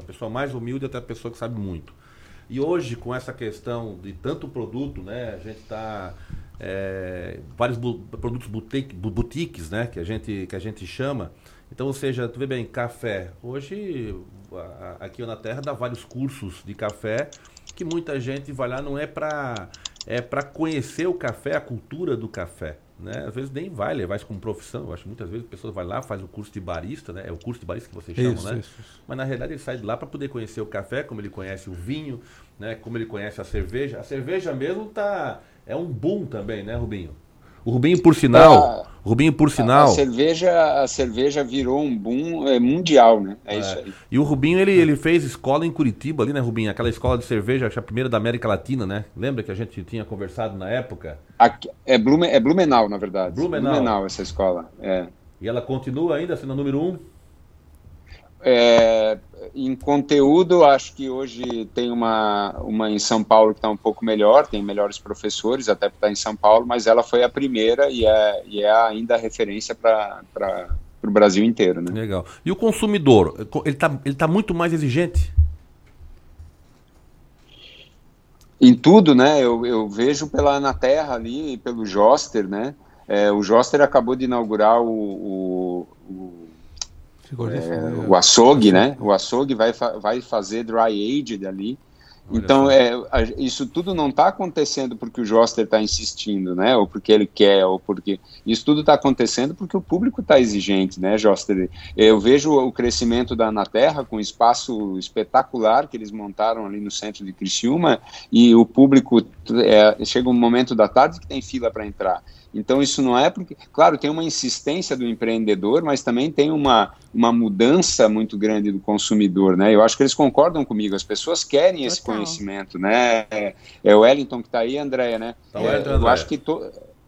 Da pessoa mais humilde até a pessoa que sabe muito. E hoje, com essa questão de tanto produto, né, a gente está é, vários bu produtos boutique, boutiques, né, que a gente que a gente chama. Então, ou seja, tu vê bem, café. Hoje, a, aqui na Terra dá vários cursos de café que muita gente vai lá não é para é para conhecer o café, a cultura do café. Né? Às vezes nem vai levar isso como profissão. Eu acho que muitas vezes a pessoa vai lá, faz o curso de barista, né? É o curso de barista que vocês chamam, Isso, né? isso, isso. Mas na realidade ele sai de lá para poder conhecer o café, como ele conhece o vinho, né? Como ele conhece a cerveja. A cerveja mesmo tá é um boom também, né, Rubinho? O Rubinho por sinal, Ah, Rubinho por A, sinal. a cerveja, a cerveja virou um boom é, mundial, né? É, É. isso aí. E o Rubinho, ele, ele fez escola em Curitiba ali, né, Rubinho? Aquela escola de cerveja, acho a primeira da América Latina, né? Lembra que a gente tinha conversado na época? Aqui- é, Blume, é Blumenau, na verdade. Blumenau. essa escola. É. E ela continua ainda sendo a número um? É, em conteúdo, acho que hoje tem uma, uma em São Paulo que está um pouco melhor, tem melhores professores, até por estar em São Paulo, mas ela foi a primeira e é, e é ainda a referência para o Brasil inteiro. Né? Legal. E o consumidor, ele tá, ele tá muito mais exigente? Em tudo, né? Eu, eu vejo pela Anaterra ali, pelo Joster, né? É, o Joster acabou de inaugurar o, o, o É, o açougue, né? O açougue vai, vai fazer dry aged ali. Então, é, isso tudo não está acontecendo porque o Joster está insistindo, né? Ou porque ele quer, ou porque. Isso tudo está acontecendo porque o público está exigente, né, Joster? Eu vejo o crescimento da Anaterra com um espaço espetacular que eles montaram ali no centro de Criciúma e o público. é, chega um momento da tarde que tem fila para entrar. Então, isso não é porque. Claro, tem uma insistência do empreendedor, mas também tem uma, uma mudança muito grande do consumidor, né? Eu acho que eles concordam comigo, as pessoas querem esse conhecimento, né? É, é o Wellington que está aí, Andréia, né? Tá É, Wellington, eu Andréia. acho que. To...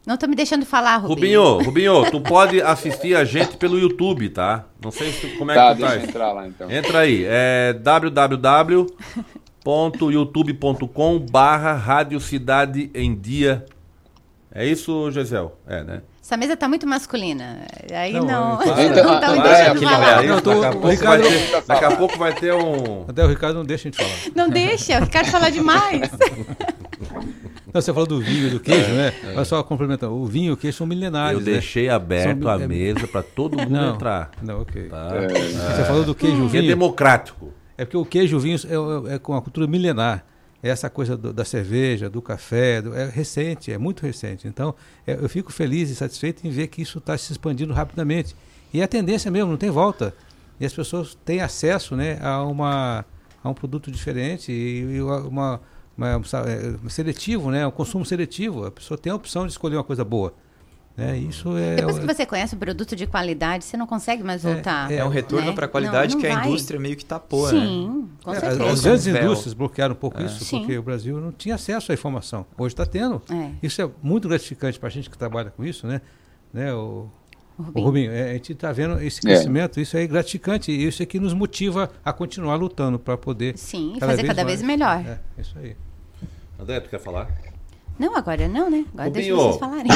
Não tô me deixando falar, Rubinho. Rubinho, Rubinho, tu pode assistir a gente pelo YouTube, tá? Não sei se tu- como é Tá, que tu deixa tá. eu entrar lá, então. Entra aí, é www.youtube.com barra Rádio Cidade em Dia. É isso, Gisel? É, né? Essa mesa tá muito masculina. Aí Não, não. Não, tá é. Não, tô- daqui, a Ricardo- vai ter, daqui a pouco vai ter um. Até o Ricardo não deixa a gente falar. Não deixa, o Ricardo fala demais. Não, você falou do vinho e do queijo, É, né? é. Olha só, complementando. O vinho e o queijo são milenares. Eu né? deixei aberto São- a é- mesa para todo mundo Não, entrar. Não, ok. Tá? Você falou do queijo e Que é vinho. democrático. É porque o queijo e o vinho é, é com a cultura milenar. É Essa coisa do- da cerveja, do café, do- é recente, é muito recente. Então, é, eu fico feliz e satisfeito em ver que isso está se expandindo rapidamente. E é a tendência mesmo, não tem volta. E as pessoas têm acesso né, a, uma, a um produto diferente e, e uma, uma- sabe, é, seletivo, né, um consumo seletivo. A pessoa tem a opção de escolher uma coisa boa. Né? Isso é, Depois que você conhece um produto de qualidade, você não consegue mais voltar. É um retorno né? para a qualidade Não, que não a vai. indústria meio que tapou, Sim, né? com É, certeza. as grandes indústrias bloquearam um pouco É. isso, Sim. porque o Brasil não tinha acesso à informação. Hoje está tendo. É. Isso é muito gratificante para a gente que trabalha com isso, né? né? O, o Rubinho. Rubinho, é, a gente está vendo esse É. crescimento, isso é gratificante e isso é que nos motiva a continuar lutando para poder. Sim, fazer cada vez melhor. É, isso aí. André, tu quer falar? Não, agora não, né? Agora deixa Rubinho, vocês falarem.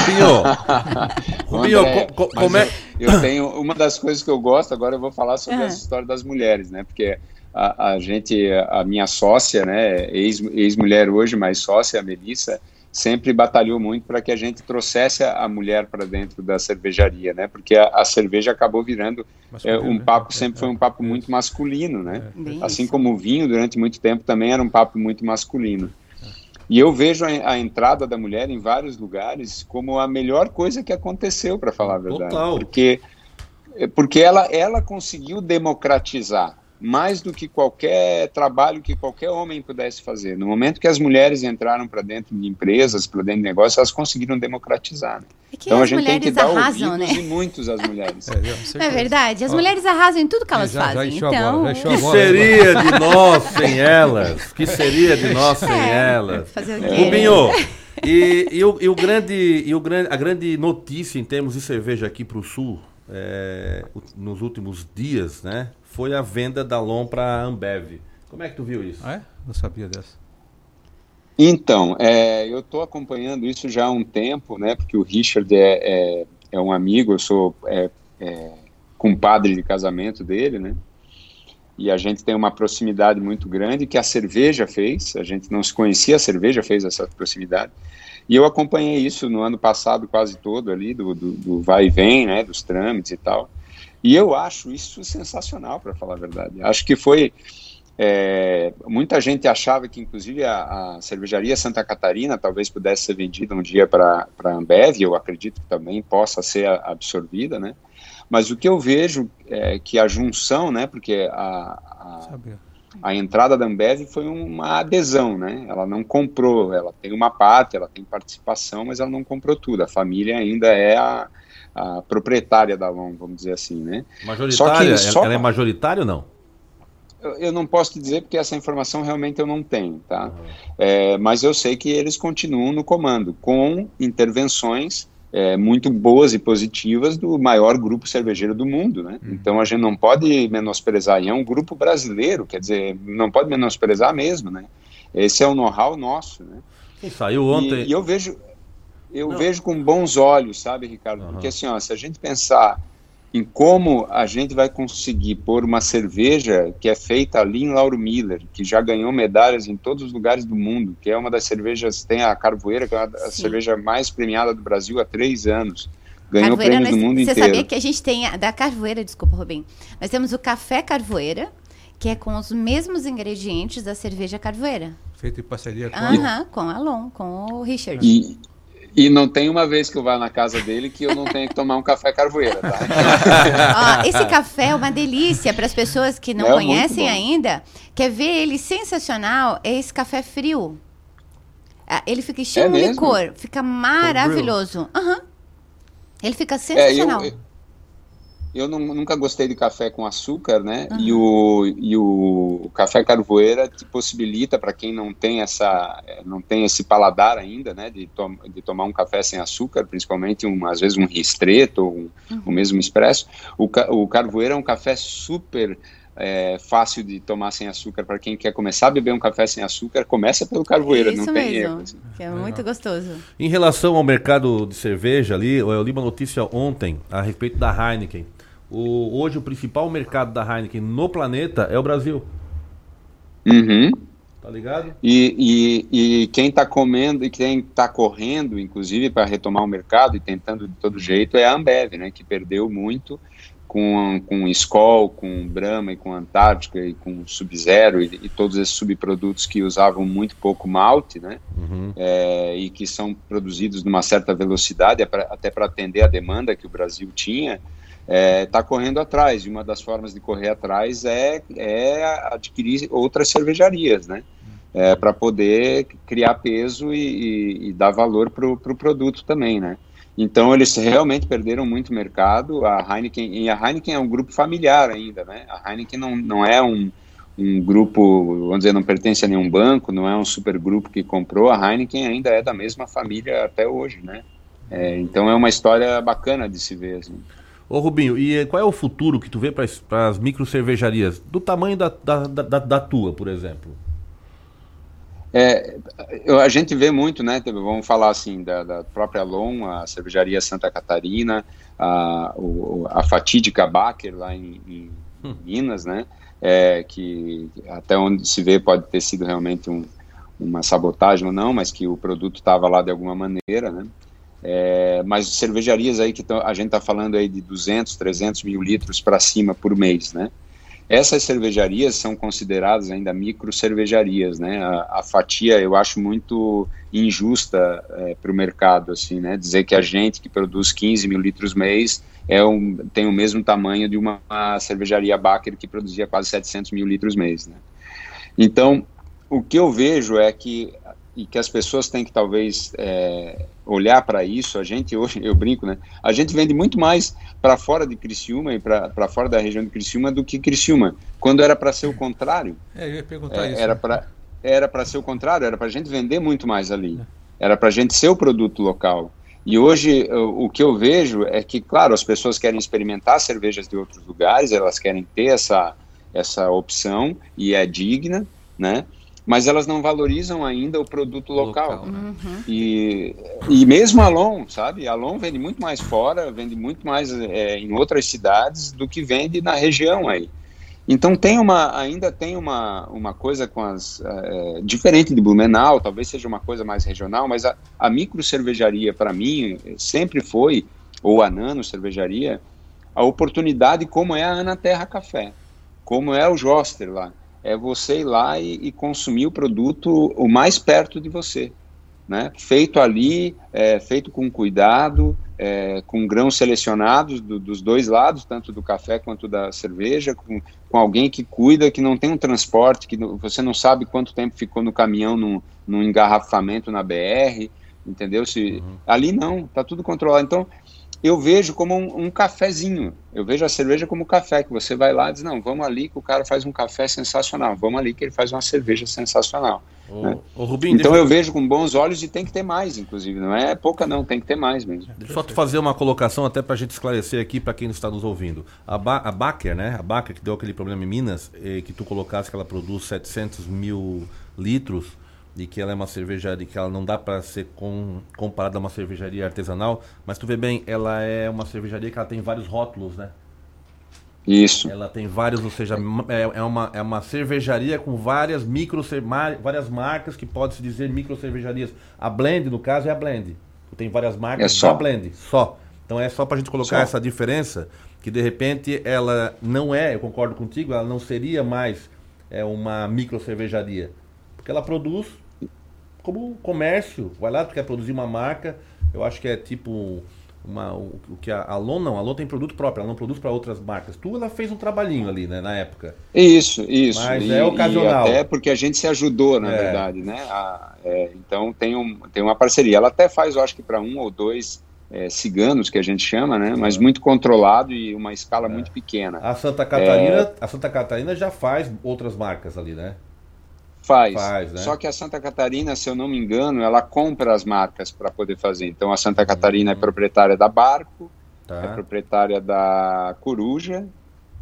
Rubinho, André, co- como é- eu, eu tenho uma das coisas que eu gosto, agora eu vou falar sobre Ah. essa história das mulheres, né? Porque a, a gente, a minha sócia, né, ex- ex-mulher hoje, mas sócia, a Melissa, sempre batalhou muito para que a gente trouxesse a, mulher para dentro da cervejaria, né? Porque a, a cerveja acabou virando é, um né? papo, É, sempre é, foi um papo isso. muito masculino, né? Bem Assim isso. como o vinho, durante muito tempo, também era um papo muito masculino. E eu vejo a, a entrada da mulher em vários lugares como a melhor coisa que aconteceu, para falar a verdade. Total. Porque, porque ela, ela conseguiu democratizar mais do que qualquer trabalho que qualquer homem pudesse fazer. No momento que as mulheres entraram para dentro de empresas, para dentro de negócios, elas conseguiram democratizar. né? É que Então a as gente tem que mulheres dar arrasam, ouvidos né? e muitos às mulheres. Não é verdade? As mulheres arrasam em tudo que elas já- já fazem. a então, bola, já que bola, seria de nós sem elas? que seria de nós sem É, elas? fazer o quê? Rubinho, e, e o, e o grande, e o grande, a grande notícia em termos de cerveja aqui para o Sul, é, nos últimos dias, né, foi a venda da LOM para a Ambev. Como é que tu viu isso? Ah, é? Não sabia dessa. Então, é, eu estou acompanhando isso já há um tempo, né? Porque o Richard é, é, é um amigo, eu sou é, é, compadre de casamento dele, né? e a gente tem uma proximidade muito grande que a cerveja fez, a gente não se conhecia, a cerveja fez essa proximidade, e eu acompanhei isso no ano passado quase todo ali, do, do, do vai e vem, né, dos trâmites e tal, e eu acho isso sensacional, para falar a verdade. Acho que foi, é, muita gente achava que, inclusive, a, a, cervejaria Santa Catarina talvez pudesse ser vendida um dia para a Ambev, eu acredito que também possa ser absorvida, né? Mas o que eu vejo é que a junção, né? Porque a, a, a entrada da Ambev foi uma adesão, né? Ela não comprou, ela tem uma parte, ela tem participação, mas ela não comprou tudo. A família ainda é a, a proprietária da LOM, vamos dizer assim, né? Majoritária? Só que, ela é majoritária ou não? eu não posso te dizer porque essa informação realmente eu não tenho, tá? Uhum. É, mas eu sei que eles continuam no comando, com intervenções é, muito boas e positivas do maior grupo cervejeiro do mundo, né? Uhum. Então a gente não pode menosprezar, e é um grupo brasileiro, quer dizer, não pode menosprezar mesmo, né? Esse é o know-how nosso, né? E saiu ontem. E, e eu vejo, eu não. vejo com bons olhos, sabe, Ricardo? Uhum. Porque assim, ó, se a gente pensar em como a gente vai conseguir pôr uma cerveja que é feita ali em Lauro Miller, que já ganhou medalhas em todos os lugares do mundo, que é uma das cervejas, tem a Carvoeira, que é a cerveja mais premiada do Brasil há três anos. Ganhou Carvoeira, prêmios nós, do mundo você inteiro. Você sabia que a gente tem, a, da Carvoeira, desculpa, Rubem, nós temos o café Carvoeira, que é com os mesmos ingredientes da cerveja Carvoeira. Feito em parceria com, Aham, com a Alon, com o Richard. E, e não tem uma vez que eu vá na casa dele que eu não tenha que tomar um café carvoeira, tá? esse café é uma delícia para as pessoas que não é conhecem ainda. Quer ver ele sensacional? É esse café frio. Ah, ele fica estilo é licor, fica maravilhoso. Uhum. Ele fica sensacional. É, eu, eu, eu não, nunca gostei de café com açúcar, né? Uhum. E, o, e o café carvoeira te possibilita para quem não tem essa, não tem esse paladar ainda, né? De, to, de tomar um café sem açúcar, principalmente um, às vezes um ristreto ou um, uhum. o mesmo expresso. O, o carvoeira é um café super é, fácil de tomar sem açúcar para quem quer começar a beber um café sem açúcar, começa pelo carvoeiro, Isso não tem mesmo, erro. Assim. Que é muito gostoso. Em relação ao mercado de cerveja ali, eu li uma notícia ontem a respeito da Heineken. O, hoje o principal mercado da Heineken no planeta é o Brasil. Uhum. Tá ligado? E, e, e quem está comendo e quem está correndo, inclusive, para retomar o mercado e tentando de todo jeito, é a Ambev, né? Que perdeu muito com, com Skol, com Brahma e com Antártica e com Sub-Zero e, e, todos esses subprodutos que usavam muito pouco malte, né? Uhum. É, e que são produzidos numa certa velocidade, até para atender a demanda que o Brasil tinha está é, tá correndo atrás. E uma das formas de correr atrás é, é adquirir outras cervejarias, né? É, para poder criar peso e, e, e dar valor para o pro produto também, né? Então eles realmente perderam muito mercado. A Heineken e a Heineken é um grupo familiar ainda, né? A Heineken não, não é um, um grupo, vamos dizer, não pertence a nenhum banco, não é um super grupo que comprou. A Heineken ainda é da mesma família até hoje, né? É, então é uma história bacana de se ver. Assim. Ô Rubinho, e eh, qual é o futuro que tu vê para as micro cervejarias? Do tamanho da, da, da, da tua, por exemplo? É, a gente vê muito, né? Vamos falar assim da, da própria Lom, a cervejaria Santa Catarina, a, o, a fatídica Baker lá em, em hum. Minas, né? É, que até onde se vê pode ter sido realmente um, uma sabotagem ou não, mas que o produto estava lá de alguma maneira, né? É, mas cervejarias aí que tão, a gente está falando aí de 200, 300 mil litros para cima por mês, né? Essas cervejarias são consideradas ainda micro cervejarias, né? A, a fatia eu acho muito injusta é, para o mercado, assim, né? Dizer que a gente que produz 15 mil litros mês é um, tem o mesmo tamanho de uma, uma cervejaria Baker que produzia quase 700 mil litros mês, né? Então, o que eu vejo é que e que as pessoas têm que talvez é, olhar para isso. A gente hoje, eu brinco, né? A gente vende muito mais para fora de Criciúma e para fora da região de Criciúma do que Criciúma, quando era para ser o contrário. É, eu ia perguntar é, isso. Era né? para era para ser o contrário, era para a gente vender muito mais ali. Era para a gente ser o produto local. E hoje o que eu vejo é que, claro, as pessoas querem experimentar cervejas de outros lugares, elas querem ter essa, essa opção e é digna, né? Mas elas não valorizam ainda o produto local. local né? uhum. e, e mesmo a Alon, sabe? A Alon vende muito mais fora, vende muito mais é, em outras cidades do que vende na região aí. Então tem uma, ainda tem uma, uma coisa com as é, diferente de Blumenau, talvez seja uma coisa mais regional, mas a, a micro cervejaria para mim sempre foi ou a nano cervejaria a oportunidade como é a Ana Terra Café, como é o Joster lá, é você ir lá e, e consumir o produto o mais perto de você, né? Feito ali, é, feito com cuidado, é, com grãos selecionados do, dos dois lados, tanto do café quanto da cerveja, com, com alguém que cuida, que não tem um transporte, que não, você não sabe quanto tempo ficou no caminhão no, no engarrafamento na BR, entendeu? Se, uhum. Ali não, tá tudo controlado. Então, eu vejo como um, um, cafezinho. Eu vejo a cerveja como café, que você vai lá e diz, não, vamos ali que o cara faz um café sensacional, vamos ali que ele faz uma cerveja sensacional. Ô, né? ô, Rubinho, então eu... eu vejo com bons olhos e tem que ter mais, inclusive. Não é pouca não, tem que ter mais mesmo. Deixa eu só fazer uma colocação até para a gente esclarecer aqui para quem está nos ouvindo. A, ba a Baker, né? A Baker que deu aquele problema em Minas, eh, que tu colocasse que ela produz 700 mil litros e que ela é uma cervejaria, que ela não dá para ser com, comparada a uma cervejaria artesanal, mas tu vê bem, ela é uma cervejaria que ela tem vários rótulos, né? Isso. Ela tem vários, ou seja, é, é, uma, é uma cervejaria com várias micro várias marcas que pode se dizer micro cervejarias. A Blend, no caso, é a Blend. Tem várias marcas é só. da Blend, só. Então é só para a gente colocar só. essa diferença, que de repente ela não é, eu concordo contigo, ela não seria mais é, uma micro cervejaria. Porque ela produz como comércio. Vai lá, tu quer produzir uma marca, eu acho que é tipo uma, o, o que a Alon não, a Alon tem produto próprio, ela não produz para outras marcas. Tu ela fez um trabalhinho ali, né, na época. Isso, isso. Mas e, é ocasional. até porque a gente se ajudou, na é. verdade, né? A, é, então tem, um, tem uma parceria. Ela até faz, eu acho que para um ou dois é, ciganos que a gente chama, né? Mas muito controlado e uma escala é. muito pequena. A Santa Catarina, a Santa Catarina já faz outras marcas ali, né? Faz. Faz né? Só que a Santa Catarina, se eu não me engano, ela compra as marcas para poder fazer. Então a Santa Catarina uhum. é proprietária da Barco, tá. é proprietária da Coruja,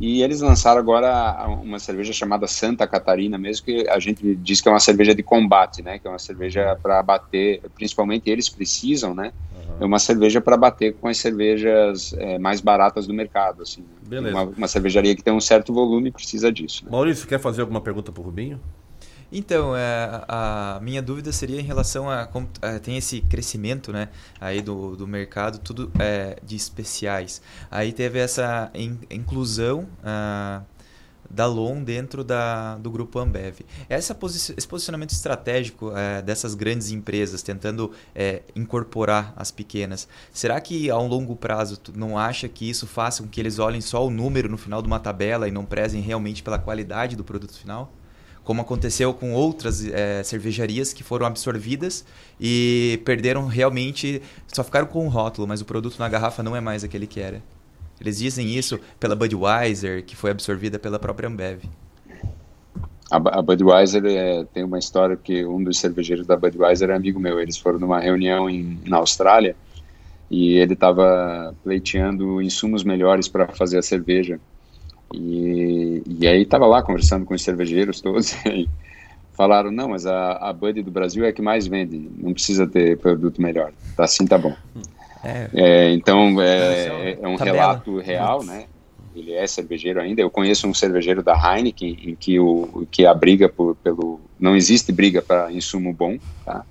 e eles lançaram agora uma cerveja chamada Santa Catarina, mesmo que a gente diz que é uma cerveja de combate, né? Que é uma cerveja para bater, principalmente eles precisam, né? Uhum. É uma cerveja para bater com as cervejas é, mais baratas do mercado, assim. Né? Beleza. Uma, uma, cervejaria que tem um certo volume precisa disso. Né? Maurício, quer fazer alguma pergunta para o Rubinho? Então, é, a minha dúvida seria em relação a como é, tem esse crescimento, né, aí do, do mercado, tudo é, de especiais. Aí teve essa in, inclusão uh, da LON dentro da, do grupo Ambev. Essa posi esse posicionamento estratégico é, dessas grandes empresas tentando é, incorporar as pequenas, será que a um longo prazo tu não acha que isso faça com que eles olhem só o número no final de uma tabela e não prezem realmente pela qualidade do produto final? Como aconteceu com outras é, cervejarias que foram absorvidas e perderam realmente, só ficaram com o rótulo, mas o produto na garrafa não é mais aquele que era. Eles dizem isso pela Budweiser, que foi absorvida pela própria Ambev. A, Budweiser é, tem uma história que um dos cervejeiros da Budweiser é amigo meu. Eles foram numa reunião em, na Austrália e ele estava pleiteando insumos melhores para fazer a cerveja. E, e aí estava lá conversando com os cervejeiros todos e falaram, não, mas a, a Bud do Brasil é a que mais vende, não precisa ter produto melhor, tá assim tá bom. É. É, então é, é, é um tabela. relato real, né? Ele é cervejeiro ainda. Eu conheço um cervejeiro da Heineken em que o que a briga por, pelo não existe briga para insumo bom, tá?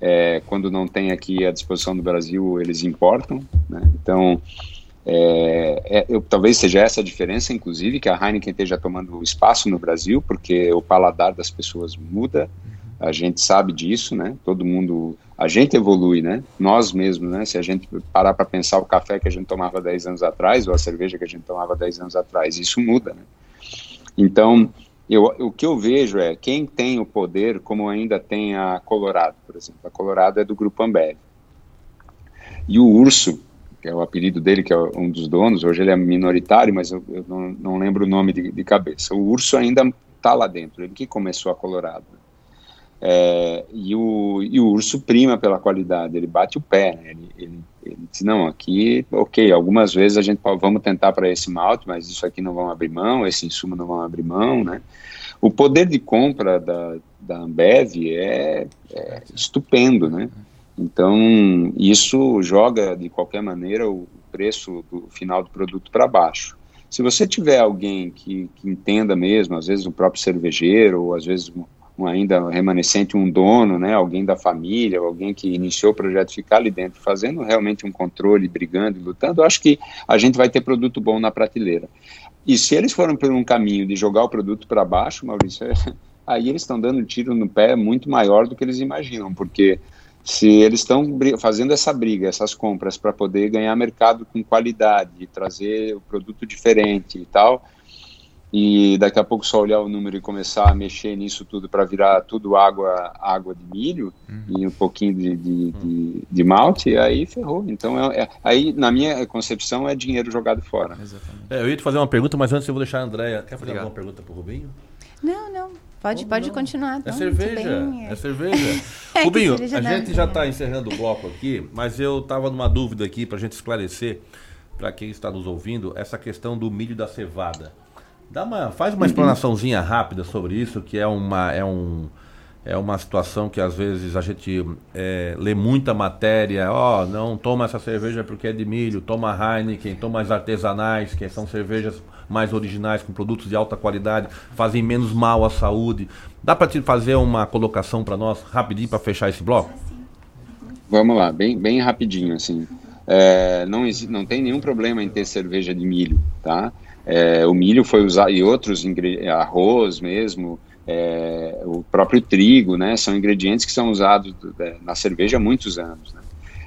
É, quando não tem aqui à disposição do Brasil, eles importam, né? Então é, é, eu, talvez seja essa a diferença, inclusive, que a Heineken esteja tomando espaço no Brasil, porque o paladar das pessoas muda, a gente sabe disso, né? Todo mundo, a gente evolui, né? Nós mesmos, né? Se a gente parar para pensar o café que a gente tomava 10 anos atrás, ou a cerveja que a gente tomava 10 anos atrás, isso muda, né? Então, eu, o que eu vejo é quem tem o poder, como ainda tem a Colorado, por exemplo. A Colorado é do Grupo Ambev. E o Urso, que é o apelido dele, que é um dos donos, hoje ele é minoritário, mas eu, eu não, não, lembro o nome de, de, cabeça. O urso ainda está lá dentro, ele que começou a Colorado. É, e, o, e o urso prima pela qualidade, ele bate o pé, né? ele, ele, ele diz, não, aqui, ok, algumas vezes a gente vamos tentar para esse malte, mas isso aqui não vão abrir mão, esse insumo não vão abrir mão, né? O poder de compra da, da Ambev é, é estupendo, né? Então, isso joga, de qualquer maneira, o preço do final do produto para baixo. Se você tiver alguém que, que entenda mesmo, às vezes o próprio cervejeiro, ou às vezes um, ainda remanescente, um dono, né, alguém da família, alguém que iniciou o projeto, ficar ali dentro, fazendo realmente um controle, brigando e lutando, acho que a gente vai ter produto bom na prateleira. E se eles foram por um caminho de jogar o produto para baixo, Maurício, aí eles estão dando um tiro no pé muito maior do que eles imaginam, porque se eles estão fazendo essa briga, essas compras para poder ganhar mercado com qualidade, trazer o produto diferente e tal, e daqui a pouco só olhar o número e começar a mexer nisso tudo para virar tudo água água de milho uhum. e um pouquinho de, de, de, de, malte, aí ferrou. Então, é, é, aí na minha concepção é dinheiro jogado fora. É, eu ia te fazer uma pergunta, mas antes eu vou deixar a Andréia. Quer fazer Obrigado. alguma pergunta para o Rubinho? Não, não. Pode, pode não. continuar. É cerveja, bem, é. é cerveja. é Rubinho, a gente já está encerrando o bloco aqui, mas eu estava numa dúvida aqui para a gente esclarecer, para quem está nos ouvindo, essa questão do milho da cevada. Dá uma, faz uma explanaçãozinha rápida sobre isso, que é uma, é um, é uma situação que às vezes a gente é, lê muita matéria, ó, oh, não toma essa cerveja porque é de milho, toma Heineken, toma as artesanais, que são cervejas mais originais, com produtos de alta qualidade, fazem menos mal à saúde. Dá para te fazer uma colocação para nós, rapidinho, para fechar esse bloco? Vamos lá, bem, bem rapidinho, assim. É, não, não tem nenhum problema em ter cerveja de milho, tá? É, o milho foi usado, e outros arroz mesmo, é, o próprio trigo, né? São ingredientes que são usados na cerveja há muitos anos, né?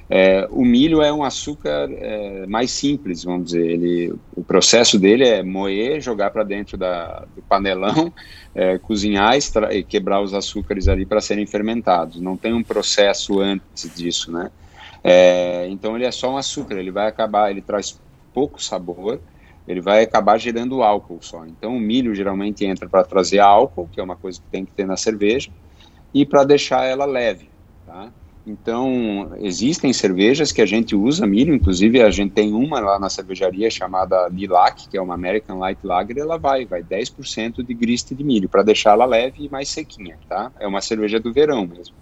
É, o milho é um açúcar é, mais simples, vamos dizer. Ele, o processo dele é moer, jogar para dentro da, do panelão, é, cozinhar e quebrar os açúcares ali para serem fermentados. Não tem um processo antes disso, né? É, então ele é só um açúcar. Ele vai acabar, ele traz pouco sabor. Ele vai acabar gerando álcool só. Então o milho geralmente entra para trazer álcool, que é uma coisa que tem que ter na cerveja, e para deixar ela leve, tá? Então, existem cervejas que a gente usa milho, inclusive a gente tem uma lá na cervejaria chamada Lilac, que é uma American Light Lager, ela vai, vai 10% de griste de milho, para deixar ela leve e mais sequinha, tá? É uma cerveja do verão mesmo.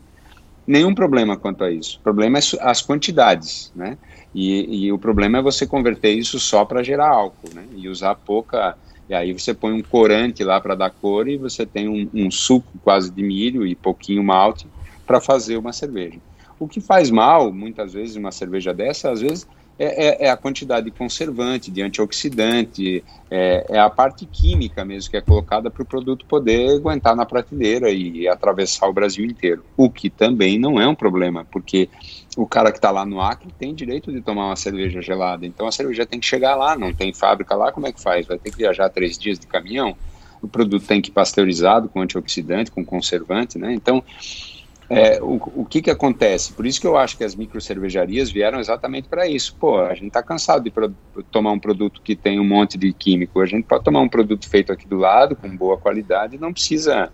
Nenhum problema quanto a isso. O problema é as quantidades, né? E, e o problema é você converter isso só para gerar álcool, né? E usar pouca... E aí você põe um corante lá para dar cor e você tem um, um suco quase de milho e pouquinho malte para fazer uma cerveja. O que faz mal, muitas vezes, uma cerveja dessa, às vezes, é, é, é a quantidade de conservante, de antioxidante, é, é a parte química mesmo que é colocada para o produto poder aguentar na prateleira e atravessar o Brasil inteiro. O que também não é um problema, porque o cara que está lá no Acre tem direito de tomar uma cerveja gelada. Então a cerveja tem que chegar lá, não tem fábrica lá, como é que faz? Vai ter que viajar três dias de caminhão? O produto tem que ir pasteurizado com antioxidante, com conservante, né? Então é, o, o que que acontece? Por isso que eu acho que as micro cervejarias vieram exatamente para isso. Pô, a gente está cansado de pro, tomar um produto que tem um monte de químico. A gente pode tomar um produto feito aqui do lado, com boa qualidade, não precisa...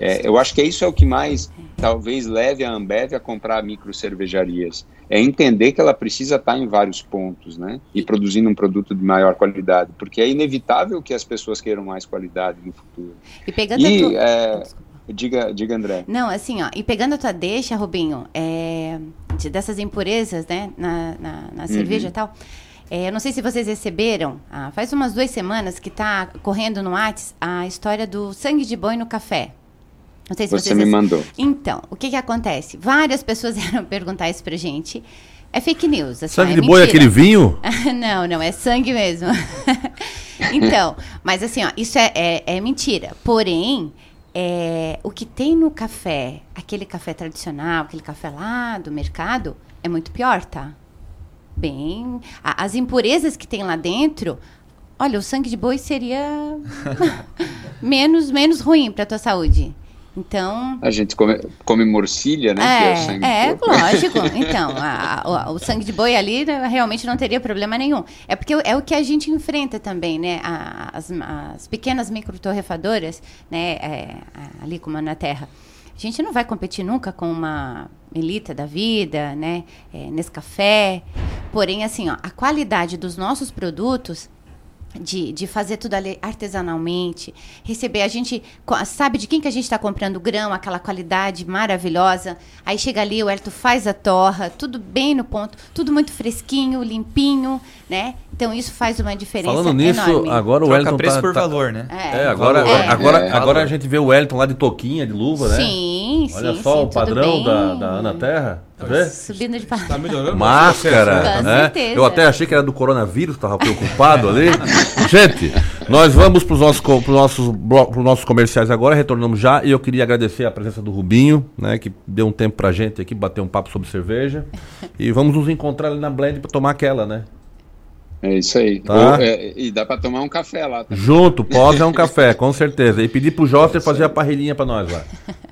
É, eu acho que isso é o que mais talvez leve a Ambev a comprar micro cervejarias. É entender que ela precisa estar tá em vários pontos, né? E produzindo um produto de maior qualidade, porque é inevitável que as pessoas queiram mais qualidade no futuro. E pegando e, a tua... é, Diga, diga, André. Não, assim, ó, e pegando a tua deixa, Rubinho, é, de, dessas impurezas, né, na, na, na uhum. cerveja e tal, é, eu não sei se vocês receberam, ah, faz umas duas semanas que está correndo no Whats a história do sangue de boi no café. Não sei se Você vocês... me mandou. Então, o que que acontece? Várias pessoas vieram perguntar isso pra gente. É fake news. Assim, sangue é de mentira. boi é aquele vinho? não, não, é sangue mesmo. então, mas assim, ó, isso é, é, é mentira. Porém, é, o que tem no café, aquele café tradicional, aquele café lá do mercado, é muito pior, tá? Bem, a, as impurezas que tem lá dentro, olha, o sangue de boi seria menos menos ruim para tua saúde. Então. A gente come, come morcilha, né? É, é, é lógico. Então, a, a, o sangue de boi ali né, realmente não teria problema nenhum. É porque é o que a gente enfrenta também, né? As, as pequenas microtorrefadoras, né? É, ali como na terra. A gente não vai competir nunca com uma Melita da vida, né? É, nesse café. Porém, assim, ó, a qualidade dos nossos produtos de, de fazer tudo artesanalmente, receber. A gente sabe de quem que a gente está comprando grão, aquela qualidade maravilhosa. Aí chega ali, o Herto faz a torra, tudo bem no ponto, tudo muito fresquinho, limpinho, né? Então isso faz uma diferença Falando nisso, enorme. agora o Troca Wellington preço tá, por tá- valor, né? É. É, agora, É. agora, É. agora a gente vê o Wellington lá de toquinha, de luva, né? Sim, Olha sim, só sim, o padrão da, da Ana Terra. Tá vendo? Subindo de Tá melhorando o Máscara, processo, Com né? certeza. Eu até achei que era do coronavírus, tava preocupado ali. Gente, nós vamos para os nossos, pros nossos, pros nossos comerciais agora, retornamos já. E eu queria agradecer a presença do Rubinho, né? Que deu um tempo pra gente aqui bater um papo sobre cerveja. E vamos nos encontrar ali na Blend para tomar aquela, né? É isso aí. Tá. Ou, é, e dá para tomar um café lá. também. Junto, pós é um café, com certeza. E pedir pro Joster fazer a parrilhinha pra nós lá.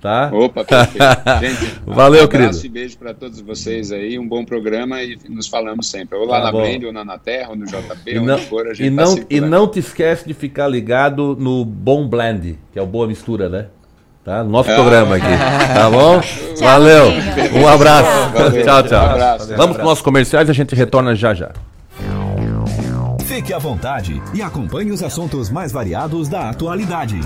Tá? Opa, perfeito. Gente, Valeu, um abraço querido. e beijo para todos vocês aí. Um bom programa e nos falamos sempre. Ou lá Tá na bom. Blend, ou na, na Terra, ou no JP, E onde não, for, a gente e, tá não, e não te esquece de ficar ligado no Bom Blend, que é o Boa Mistura, né? Tá? No Nosso Ah. programa aqui. Tá bom? Valeu. Um abraço. Valeu. Tchau, tchau. Um abraço. Vamos para nossos comerciais e a gente retorna já já. Fique à vontade e acompanhe os assuntos mais variados da atualidade.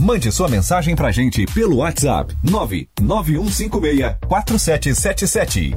Mande sua mensagem pra gente pelo WhatsApp 991564777.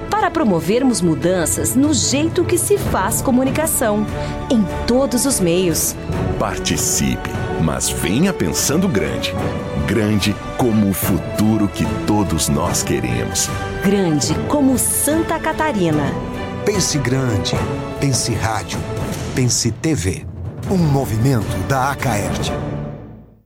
para promovermos mudanças no jeito que se faz comunicação, em todos os meios. Participe, mas venha pensando grande. Grande como o futuro que todos nós queremos. Grande como Santa Catarina. Pense grande. Pense rádio. Pense TV. Um movimento da Acaerte.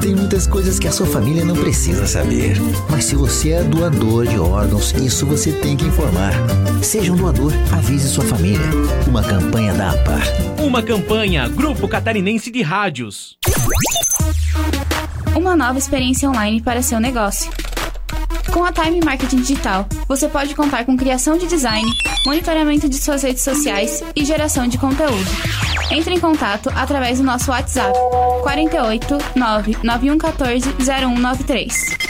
Tem muitas coisas que a sua família não precisa saber. Mas se você é doador de órgãos, isso você tem que informar. Seja um doador, avise sua família. Uma campanha da APAR. Uma campanha Grupo Catarinense de Rádios. Uma nova experiência online para seu negócio. Com a Time Marketing Digital, você pode contar com criação de design, monitoramento de suas redes sociais e geração de conteúdo. Entre em contato através do nosso WhatsApp 48 99114 0193.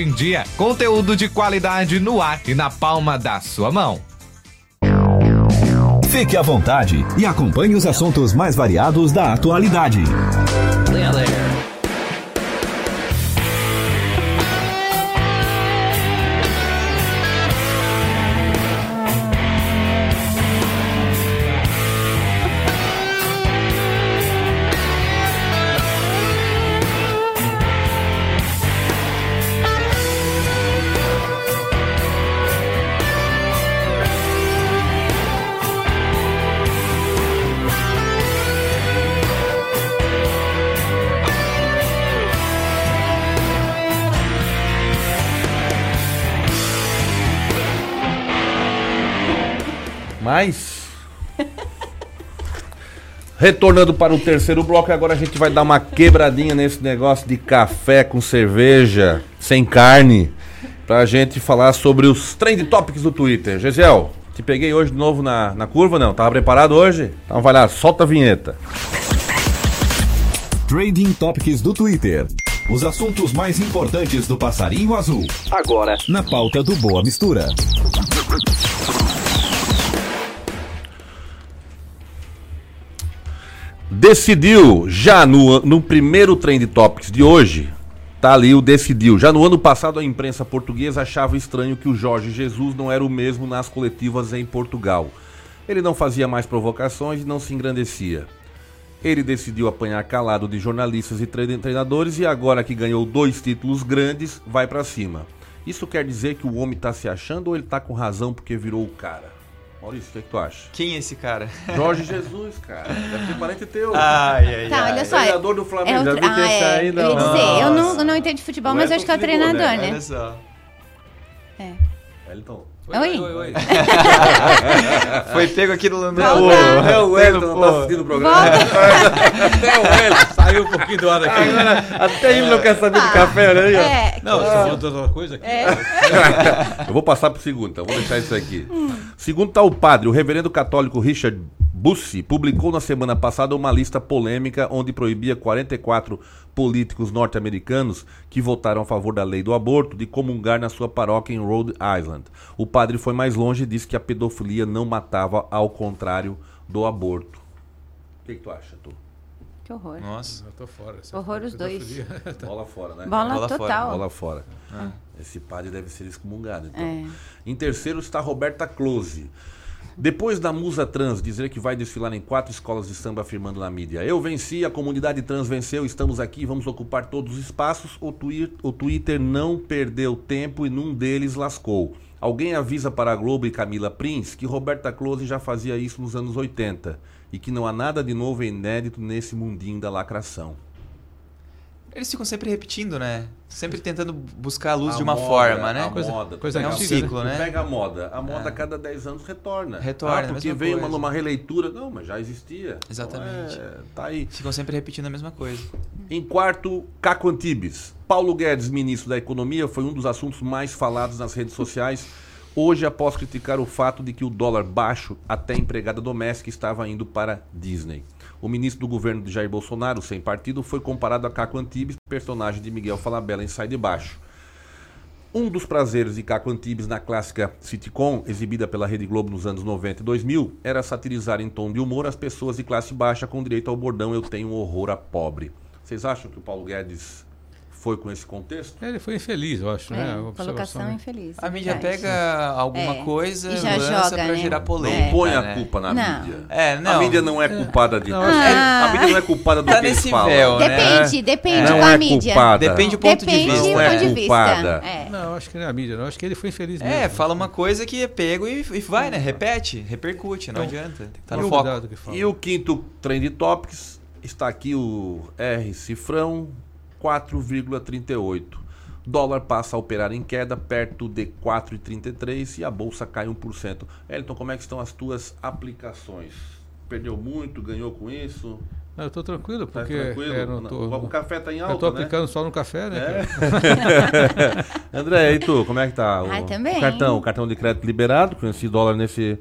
em Dia, conteúdo de qualidade no ar e na palma da sua mão. Fique à vontade e acompanhe os assuntos mais variados da atualidade. Mas. Retornando para o terceiro bloco, agora a gente vai dar uma quebradinha nesse negócio de café com cerveja, sem carne, pra gente falar sobre os trend topics do Twitter. Gisel, te peguei hoje de novo na, na curva, não? Tava preparado hoje? Então vai lá, solta a vinheta. Trading Topics do Twitter. Os assuntos mais importantes do passarinho azul. Agora, na pauta do Boa Mistura. Decidiu, já no, no primeiro Trend Topics de hoje, tá ali o decidiu. Já no ano passado, a imprensa portuguesa achava estranho que o Jorge Jesus não era o mesmo nas coletivas em Portugal. Ele não fazia mais provocações e não se engrandecia. Ele decidiu apanhar calado de jornalistas e treinadores e agora que ganhou dois títulos grandes, vai para cima. Isso quer dizer que o homem tá se achando ou ele tá com razão porque virou o cara? Maurício, o que, é que tu acha? Quem é esse cara? Jorge Jesus, cara. Deve ser parente teu. Ai, ai, Tá, ai. olha só. Treinador do Flamengo. É o Já tra- viu que ah, é. Eu dizer, eu não, Nossa. eu não entendo de futebol, O mas eu acho que é o ligou, treinador, né? Olha só. É. Elton. Oi? Foi pego aqui no... no Até o- até o Elton não tá assistindo o programa. Até o Elton. Saiu um pouquinho do ar aqui. Agora, até ele não quer saber de café, olha aí, ó. É. Não, você de outra coisa aqui. Eu vou passar pro segundo, então. Vou deixar isso aqui. Segundo tá o padre, o reverendo católico Richard Bussi publicou na semana passada uma lista polêmica onde proibia 44 políticos norte-americanos que votaram a favor da lei do aborto de comungar na sua paróquia em Rhode Island. O padre foi mais longe e disse que a pedofilia não matava ao contrário do aborto. O que, que tu acha, tu? Que horror. Nossa. Eu tô fora. Horror os dois. pedofilia. Bola fora, né? Bola, Bola fora, total. Bola fora. Ah. Esse padre deve ser excomungado. Então. É. Em terceiro está Roberta Close. Depois da musa trans dizer que vai desfilar em quatro escolas de samba afirmando na mídia Eu venci, a comunidade trans venceu, estamos aqui, vamos ocupar todos os espaços, o, twi o Twitter não perdeu tempo e num deles lascou. Alguém avisa para a Globo e Camila Prince que Roberta Close já fazia isso nos anos 80 e que não há nada de novo e inédito nesse mundinho da lacração. Eles ficam sempre repetindo, né? Sempre tentando buscar a luz A de uma moda, forma, né? A moda. coisa é um né? ciclo, né? Tu pega a moda. A moda É. a cada 10 anos retorna. Retorna, Ah, porque veio uma, coisa. numa releitura. Não, mas já existia. Exatamente. Então, é, tá aí. Ficam sempre repetindo a mesma coisa. Em quarto, Caco Antibes. Paulo Guedes, ministro da Economia, foi um dos assuntos mais falados nas redes sociais. Hoje, após criticar o fato de que o dólar baixo, até empregada doméstica, estava indo para Disney. O ministro do governo de Jair Bolsonaro, sem partido, foi comparado a Caco Antibes, personagem de Miguel Falabella em Sai de Baixo. Um dos prazeres de Caco Antibes na clássica sitcom, exibida pela Rede Globo nos anos 90 e 2000, era satirizar em tom de humor as pessoas de classe baixa com direito ao bordão Eu tenho horror a pobre. Vocês acham que o Paulo Guedes foi com esse contexto? Ele foi infeliz, eu acho, É, né? A colocação né? infeliz. A mídia verdade. pega alguma É. coisa E já lança joga, pra né? gerar Não polêmica. põe a né? culpa na Não. mídia. É, não. A mídia não é culpada de Não, tudo. Ah. A mídia não é culpada do Tá que eles nesse falam. véu, né? Depende, depende Não da é mídia. culpada. Depende do ponto de Depende vista. do Não é de vista. culpada. É. Não, acho que não é a mídia, não. Acho que ele foi infeliz mesmo. É, fala uma coisa que é pego e, e vai, né? Repete, repercute, não Então, adianta. Tá Tem no que foco. cuidar do que fala. E o quinto Trend Topics está aqui o R Cifrão 4,38. Dólar passa a operar em queda perto de 4,33 e a bolsa cai 1%. Elton, como é que estão as tuas aplicações? Perdeu muito, ganhou com isso? Não, eu tô tranquilo, Tá porque tranquilo? é, não tô, O café tá em alta, Eu tô né? aplicando só no café, né? É. André, e tu, como é que tá? O Ah, também. o cartão, o cartão de crédito liberado, com esse dólar nesse.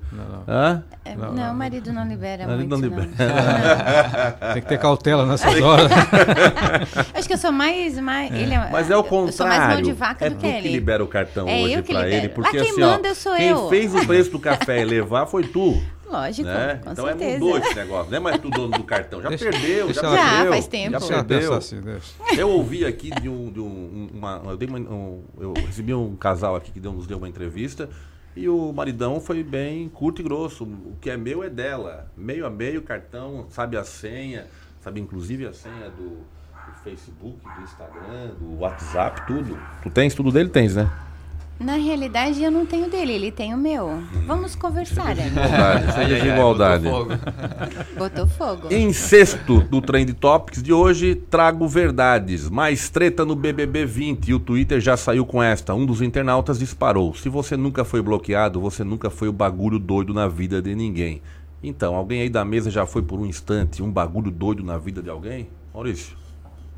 Hã? É, não, o marido não libera Marido muito, não não. libera. Tem que ter cautela nessas horas. Acho que eu sou mais... mais ele é, Mas é o Eu sou mais mão de contrário. vaca É do que que ele. libera o cartão É hoje eu que pra libero. ele. Porque quem assim, ó, manda eu sou quem eu. fez o preço do café elevar foi tu. Lógico, né? com então certeza. é mudou esse negócio. Não é mais tu dono do cartão. Já Deixa- perdeu, deixa já ela- perdeu. Já, faz tempo. Já perdeu. assim. Eu ouvi aqui de um. De um uma, eu, dei uma- um- eu recebi um casal aqui que deu, nos deu uma entrevista. E o maridão foi bem curto e grosso. O que é meu é dela. Meio a meio, cartão, sabe a senha, sabe inclusive a senha do, do Facebook, do Instagram, do WhatsApp, tudo. Tu tens tudo dele? Tens, né? Na realidade, eu não tenho dele, ele tem o meu. Vamos conversar, é desigualdade. Botou fogo. Em sexto do Trend Topics de hoje, trago verdades. Mais treta no BBB 20 e o Twitter já saiu com esta. Um dos internautas disparou. Se você nunca foi bloqueado, você nunca foi o bagulho doido na vida de ninguém. Então, alguém aí da mesa já foi por um instante um bagulho doido na vida de alguém? Maurício?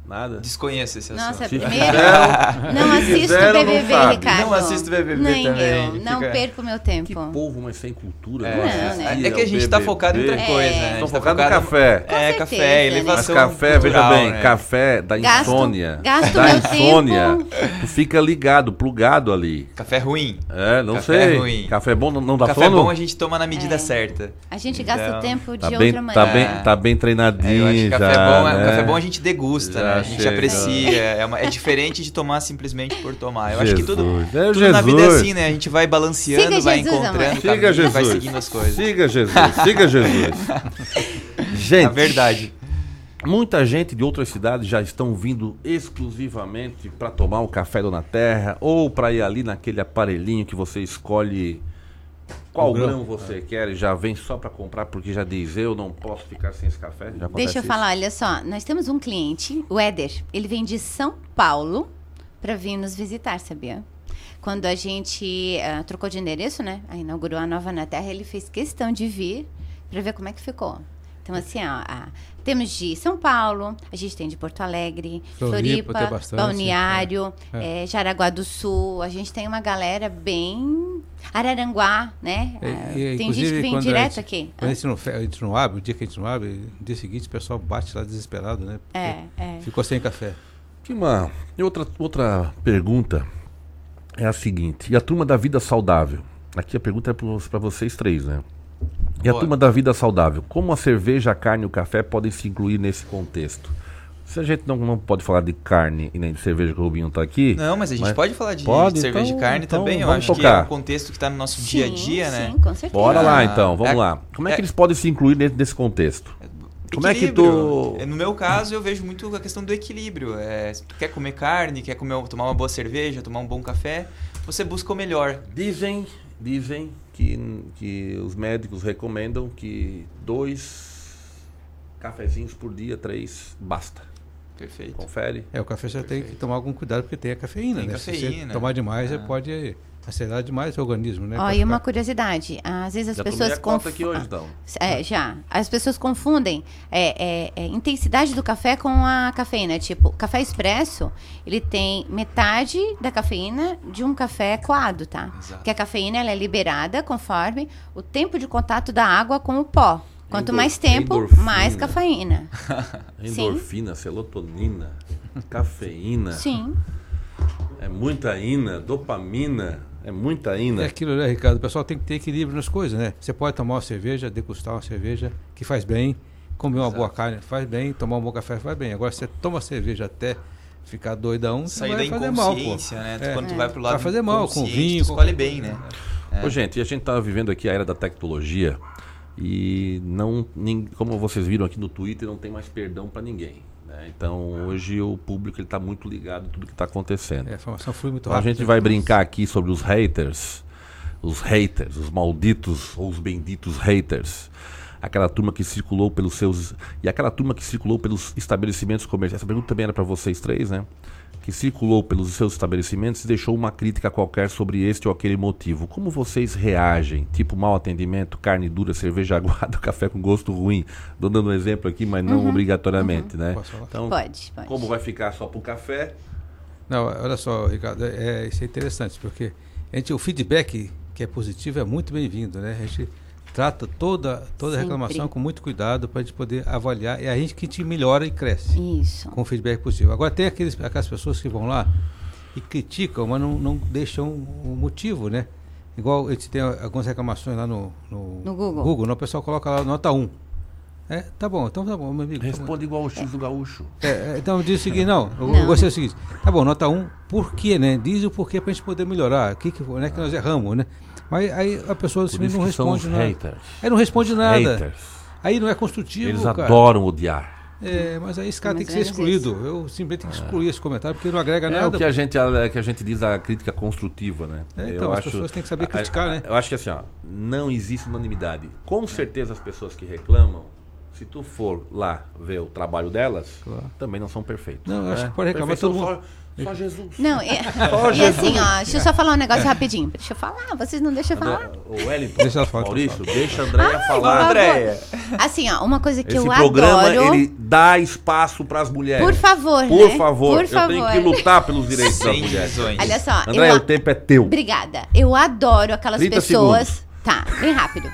Nada? Desconheço esse assunto. Nossa, Se primeiro, não se assisto não BBB, sabe. Ricardo. Não assisto BBB Nem também, eu, não fica- perco meu tempo. Povo, mas sem cultura. É, não não, assistia é que a gente ao tá BBB. focado em outra coisa, né? A gente Estão tá focado no focado- café. É, Com café, certeza, né? Mas elevação café, veja cultural, bem, né? café da Gasto- insônia. gasto da meu insônia. tempo. Tu fica ligado, plugado ali. Café ruim. É, não Café sei. ruim. Café bom não, não dá Café sono? bom a gente toma na medida certa. A gente gasta Então, o tempo de Tá outra bem, maneira. tá, bem, tá bem treinadinho É, eu acho que café já, bom, é- né? café bom a gente degusta, Já né? A gente chega. aprecia. É, uma- é diferente de tomar simplesmente por tomar. Eu acho que tudo, Jesus. É tudo na vida é Jesus. assim, né? A gente vai balanceando, Siga vai Jesus, encontrando, caminho, Jesus. vai seguindo as coisas. Siga Jesus. Siga Jesus. Gente, A verdade. Muita gente de outras cidades já estão vindo exclusivamente para tomar o café Dona Terra ou para ir ali naquele aparelhinho que você escolhe qual grão. grão você quer e já vem só para comprar porque já diz eu não posso ficar sem esse café. Deixa eu isso? falar, olha só, nós temos um cliente, o Éder, ele vem de São Paulo para vir nos visitar, sabia? Quando a gente ah, trocou de endereço, né? Aí inaugurou a Nova na Terra, ele fez questão de vir para ver como é que ficou. Então, assim, ó, ah, temos de São Paulo, a gente tem de Porto Alegre, Floripa, Floripa, bastante, Balneário, é. eh, Jaraguá do Sul, a gente tem uma galera bem... Araranguá, né? E, tem gente que vem a direto gente- aqui. Quando a gente, não, fe- a gente não abre, o dia que a gente não abre, no dia seguinte o pessoal bate lá desesperado, né? Porque É, é. Ficou sem café. Tinha uma outra, outra pergunta é a seguinte: e a turma da vida saudável? Aqui a pergunta é para vocês três, né? E a turma da vida saudável, como a cerveja, a carne e o café podem se incluir nesse contexto? Se a gente não, não pode falar de carne e nem de cerveja que o Rubinho tá aqui. Não, mas a gente pode falar de, Pode? de cerveja Então- de carne então também. Eu acho que é tocar. um contexto que está no nosso Sim, dia a dia, né? sim, com certeza. Bora lá Ah, então, vamos é- lá. Como é que é- eles podem se incluir dentro desse contexto? Como é que tu. No meu caso, eu vejo muito a questão do equilíbrio. É, quer comer carne, quer comer, tomar uma boa cerveja, tomar um bom café, você busca o melhor. Dizem, dizem que, que os médicos recomendam que dois cafezinhos por dia, três, basta. Perfeito. Confere. É, o café você tem que tomar algum cuidado porque tem a cafeína, Tem né? Se cafeína. você tomar demais, Ah. você pode acelerar demais o organismo, né? Ó, e uma curiosidade, às vezes as Já pessoas a cota confu- aqui hoje, então. É, já. As pessoas confundem é, é, é, intensidade do café com a cafeína. Tipo, café expresso, ele tem metade da cafeína de um café coado, tá? Exato. Porque a cafeína ela é liberada conforme o tempo de contato da água com o pó. Quanto Endor- mais tempo, endorfina. mais cafeína. Sim. Endorfina, serotonina, cafeína. Sim. É muita ina, dopamina. É muita É ina. aquilo, né, Ricardo? O pessoal tem que ter equilíbrio nas coisas, né? Você pode tomar uma cerveja, degustar uma cerveja que faz bem, comer uma boa carne faz bem, tomar um bom café faz bem. Agora, você toma cerveja até ficar doidão, você Sair da vai fazer mal, pô. inconsciência, né? É. Quando tu vai pro lado Vai fazer mal, com vinho, tu escolhe bem, né? É. Ô, gente, e a gente tá vivendo aqui a era da tecnologia e não, nem, como vocês viram aqui no Twitter, não tem mais perdão para ninguém. Né? Então hoje o público ele tá muito ligado em tudo que está acontecendo. É, a informação flui muito Então, a gente né? vai brincar aqui sobre os haters, os haters, os malditos ou os benditos haters. Aquela turma que circulou pelos seus. E aquela turma que circulou pelos estabelecimentos comerciais. Essa pergunta também era para vocês três, né? Que circulou pelos seus estabelecimentos e deixou uma crítica qualquer sobre este ou aquele motivo. Como vocês reagem? Tipo mau atendimento, carne dura, cerveja aguada, café com gosto ruim. Estou dando um exemplo aqui, mas não Uhum, obrigatoriamente, né? Posso falar? Então, Pode, pode. como vai ficar só pro café? Não, olha só, Ricardo, é, é- isso é interessante, porque a gente, o feedback que é positivo é muito bem-vindo, né? A gente trata toda, toda Sempre. reclamação com muito cuidado para a gente poder avaliar. É a gente que te melhora e cresce. Isso. Com feedback positivo. Agora tem aqueles, aquelas pessoas que vão lá e criticam, mas não, não deixam o motivo, né? Igual a gente tem algumas reclamações lá no, no, No Google. Google, né? o pessoal coloca lá nota 1. É, tá bom, então tá bom, meu amigo. tá. Responde igual o X do gaúcho. É, é, então diz o seguinte, não, eu Não. gostei do seguinte, tá bom, nota 1, por quê, né? Diz o porquê pra gente poder melhorar, o que, que, onde é que nós erramos, né? Mas aí a pessoa isso não são responde os nada. haters. Aí não responde nada. Haters. Aí não é construtivo, Eles cara. adoram odiar. É, mas aí esse cara Mais tem que ser menos excluído. Eu simplesmente tenho que excluir esse comentário porque não agrega É nada. o que a gente é que a gente diz a crítica construtiva, né? É, então, as pessoas têm que saber criticar, a- a- né? Eu acho que assim, ó, não existe unanimidade. Com certeza as pessoas que reclamam, se tu for lá ver o trabalho delas, também não são perfeitos. Não, eu acho né? que pode reclamar todo mundo. Só, só Jesus. Não, e, Só e Jesus. assim, ó, deixa eu só falar um negócio rapidinho. Deixa eu falar, vocês não deixam eu falar. O Wellington, Deixa falar, Maurício, deixa a Andréia Ai, falar. Andréia. Assim, ó, uma coisa que Esse eu programa, adoro. ele dá espaço para as mulheres. Por favor, Por né? favor, Por eu tenho favor. que lutar pelos direitos das mulheres. Olha só, André, eu, o tempo é teu. Obrigada. Eu adoro aquelas 30 pessoas. segundos. Tá, bem rápido.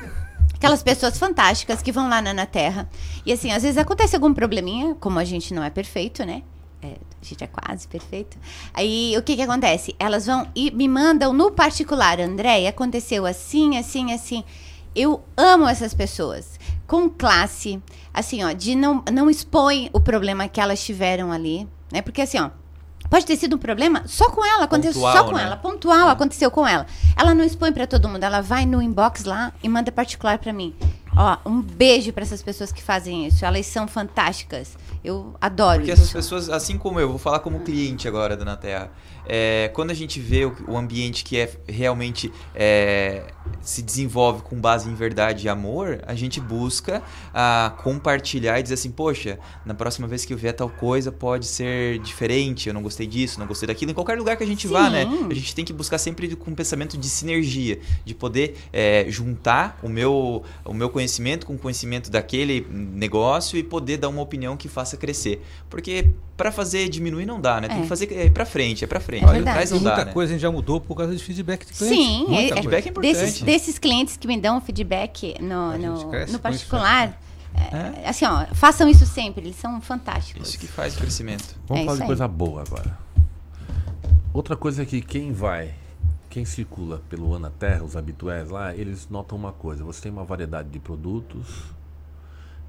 Aquelas pessoas fantásticas que vão lá na, na Terra. E assim, às vezes acontece algum probleminha, como a gente não é perfeito, né? É, a gente é quase perfeito. Aí o que que acontece? Elas vão e me mandam no particular, André, aconteceu assim, assim, assim. Eu amo essas pessoas. Com classe, assim, ó, de não, não expõe o problema que elas tiveram ali, né? Porque assim, ó, pode ter sido um problema só com ela, aconteceu só Pontual, com né? ela, pontual, aconteceu com ela. Ela não expõe pra todo mundo, ela vai no inbox lá e manda particular pra mim. Ó, um beijo pra essas pessoas que fazem isso. Elas são fantásticas. Eu adoro Porque isso. essas pessoas, assim como eu, vou falar como cliente agora da Naterra, é, quando a gente vê o, o ambiente que é realmente é, se desenvolve com base em verdade e amor, a gente busca ah, compartilhar e dizer assim, poxa, na próxima vez que eu ver tal coisa pode ser diferente, eu não gostei disso, não gostei daquilo, em qualquer lugar que a gente vá, né? Sim. A gente tem que buscar sempre com um pensamento de sinergia, de poder é, juntar o meu, o meu conhecimento com o conhecimento daquele negócio e poder dar uma opinião que faça crescer. Porque para fazer diminuir não dá, né? Tem É. que fazer é pra frente, é pra frente. É verdade. trás não muita dá, né? coisa a gente já mudou por causa de feedback de cliente. Sim, Muita é- coisa. feedback é importante. desses, desses clientes que me dão feedback no, no, no isso, particular, é, assim, ó, façam isso sempre, eles são fantásticos. Isso que faz o crescimento. Vamos É falar de aí. coisa boa agora. Outra coisa é que quem vai, quem circula pelo Ana Terra, os habitués lá, eles notam uma coisa. Você tem uma variedade de produtos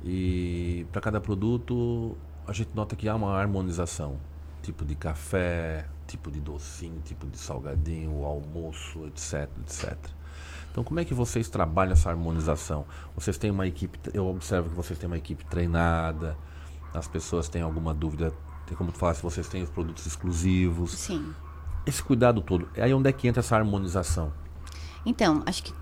e para cada produto a gente nota que há uma harmonização. Tipo de café, tipo de docinho, tipo de salgadinho, o almoço, etc, etc. Então, como é que vocês trabalham essa harmonização? Vocês têm uma equipe, eu observo que vocês têm uma equipe treinada, as pessoas têm alguma dúvida, tem como tu falar se vocês têm os produtos exclusivos. Sim. Esse cuidado todo, é aí onde é que entra essa harmonização? Então, acho que.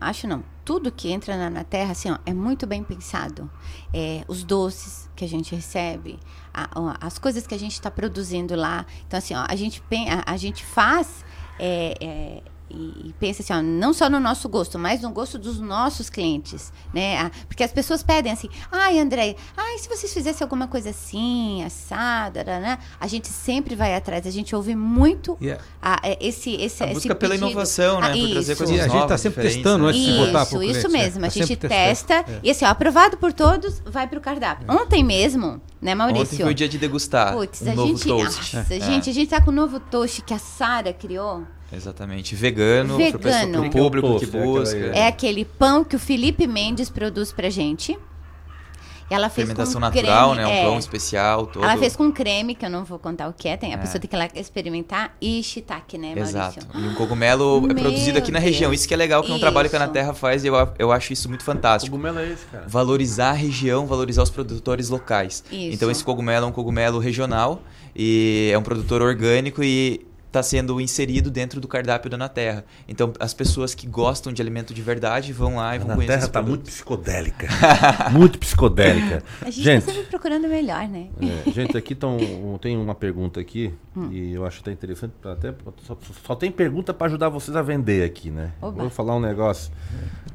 Acho não. Tudo que entra na, na terra, assim, ó, é muito bem pensado. É, os doces que a gente recebe, a- ó, as coisas que a gente está produzindo lá. Então, assim, ó, a gente, a, a gente faz é, é, e, e pensa assim, ó, não só no nosso gosto, mas no gosto dos nossos clientes, né? Porque as pessoas pedem assim, ai, André, ai, se vocês fizessem alguma coisa assim, assada, né? A gente sempre vai atrás, a gente ouve muito Yeah. a- é, esse, esse, A esse busca pela pedido. inovação, né? Ah, trazer isso. coisas E a gente tá novas, sempre diferentes, testando né? antes de botar Isso, pro isso cliente, né? mesmo. A Tá gente sempre testa. É. e assim, ó, aprovado por todos, vai pro cardápio. Ontem mesmo, né, Maurício? Ontem foi o dia de degustar Putz, um a novo gente, toast. Nossa, É. gente, a gente tá com o novo toast que a Sara criou. Exatamente. Vegano, Vegano. Que que é o público que? É aquela- busca. É aquele pão que o Felipe Mendes produz pra gente. E ela fez Fermentação com natural, creme, né? Um é. pão especial todo. Ela fez com creme, que eu não vou contar o que é, tem, a É. pessoa tem que ir lá experimentar, e shiitake, né, Maurício? Exato. E um cogumelo é produzido aqui na região. Deus. Isso que é legal, que é um trabalho que a Isso. Na Terra faz e eu, eu acho isso muito fantástico. cogumelo é esse, cara? Valorizar a região, valorizar os produtores locais. Isso. Então esse cogumelo é um cogumelo regional e é um produtor orgânico e está sendo inserido dentro do cardápio da Ana Terra. Então, as pessoas que gostam de alimento de verdade vão lá e vão Ana conhecer Terra esse está muito psicodélica. muito psicodélica. A gente, gente, tá sempre procurando melhor, né? é, gente, aqui tão, tem uma pergunta aqui Hum. e eu acho até interessante. pra Até, só, só tem pergunta para ajudar vocês a vender aqui, né? Oba. Vou falar um negócio.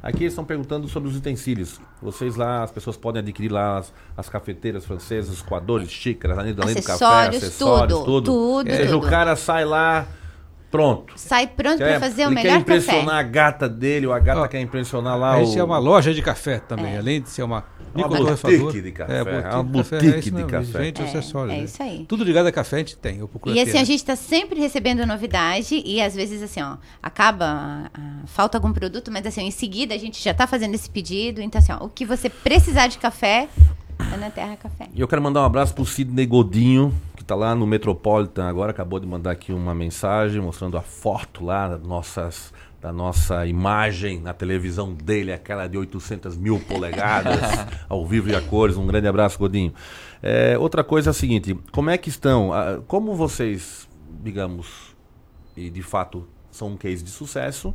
Aqui eles estão perguntando sobre os utensílios. Vocês lá, as pessoas podem adquirir lá as, as cafeteiras francesas, os coadores, xícaras, além, além do café, Acessórios, acessórios, tudo, tudo. tudo, Ou seja, tudo. o cara sai lá, pronto. Sai pronto para fazer o ele melhor quer impressionar café. a gata dele, ou a gata quer impressionar lá A o... é uma loja de café também, além de ser uma Uma microtorrefadora. boutique de café, É, é boutique uma de café, boutique é isso de mesmo, café. Gente, É, acessórios. é né? isso aí. Tudo ligado a café a gente tem. Eu procuro E assim, ter, a né? gente está sempre recebendo novidade e às vezes assim, ó, acaba, a- a- falta algum produto, mas assim, em seguida a gente já está fazendo esse pedido. Então assim, ó, o que você precisar de café, é na Terra Café. E eu quero mandar um abraço pro Sidney Godinho, que tá lá no Metropolitan agora, acabou de mandar aqui uma mensagem mostrando a foto lá das nossas, da nossa imagem na televisão dele, aquela de 800 mil polegadas, ao vivo e a cores. Um grande abraço, Godinho. É, outra coisa é a seguinte, como é que estão, ah, como vocês, digamos, e de fato são um case de sucesso,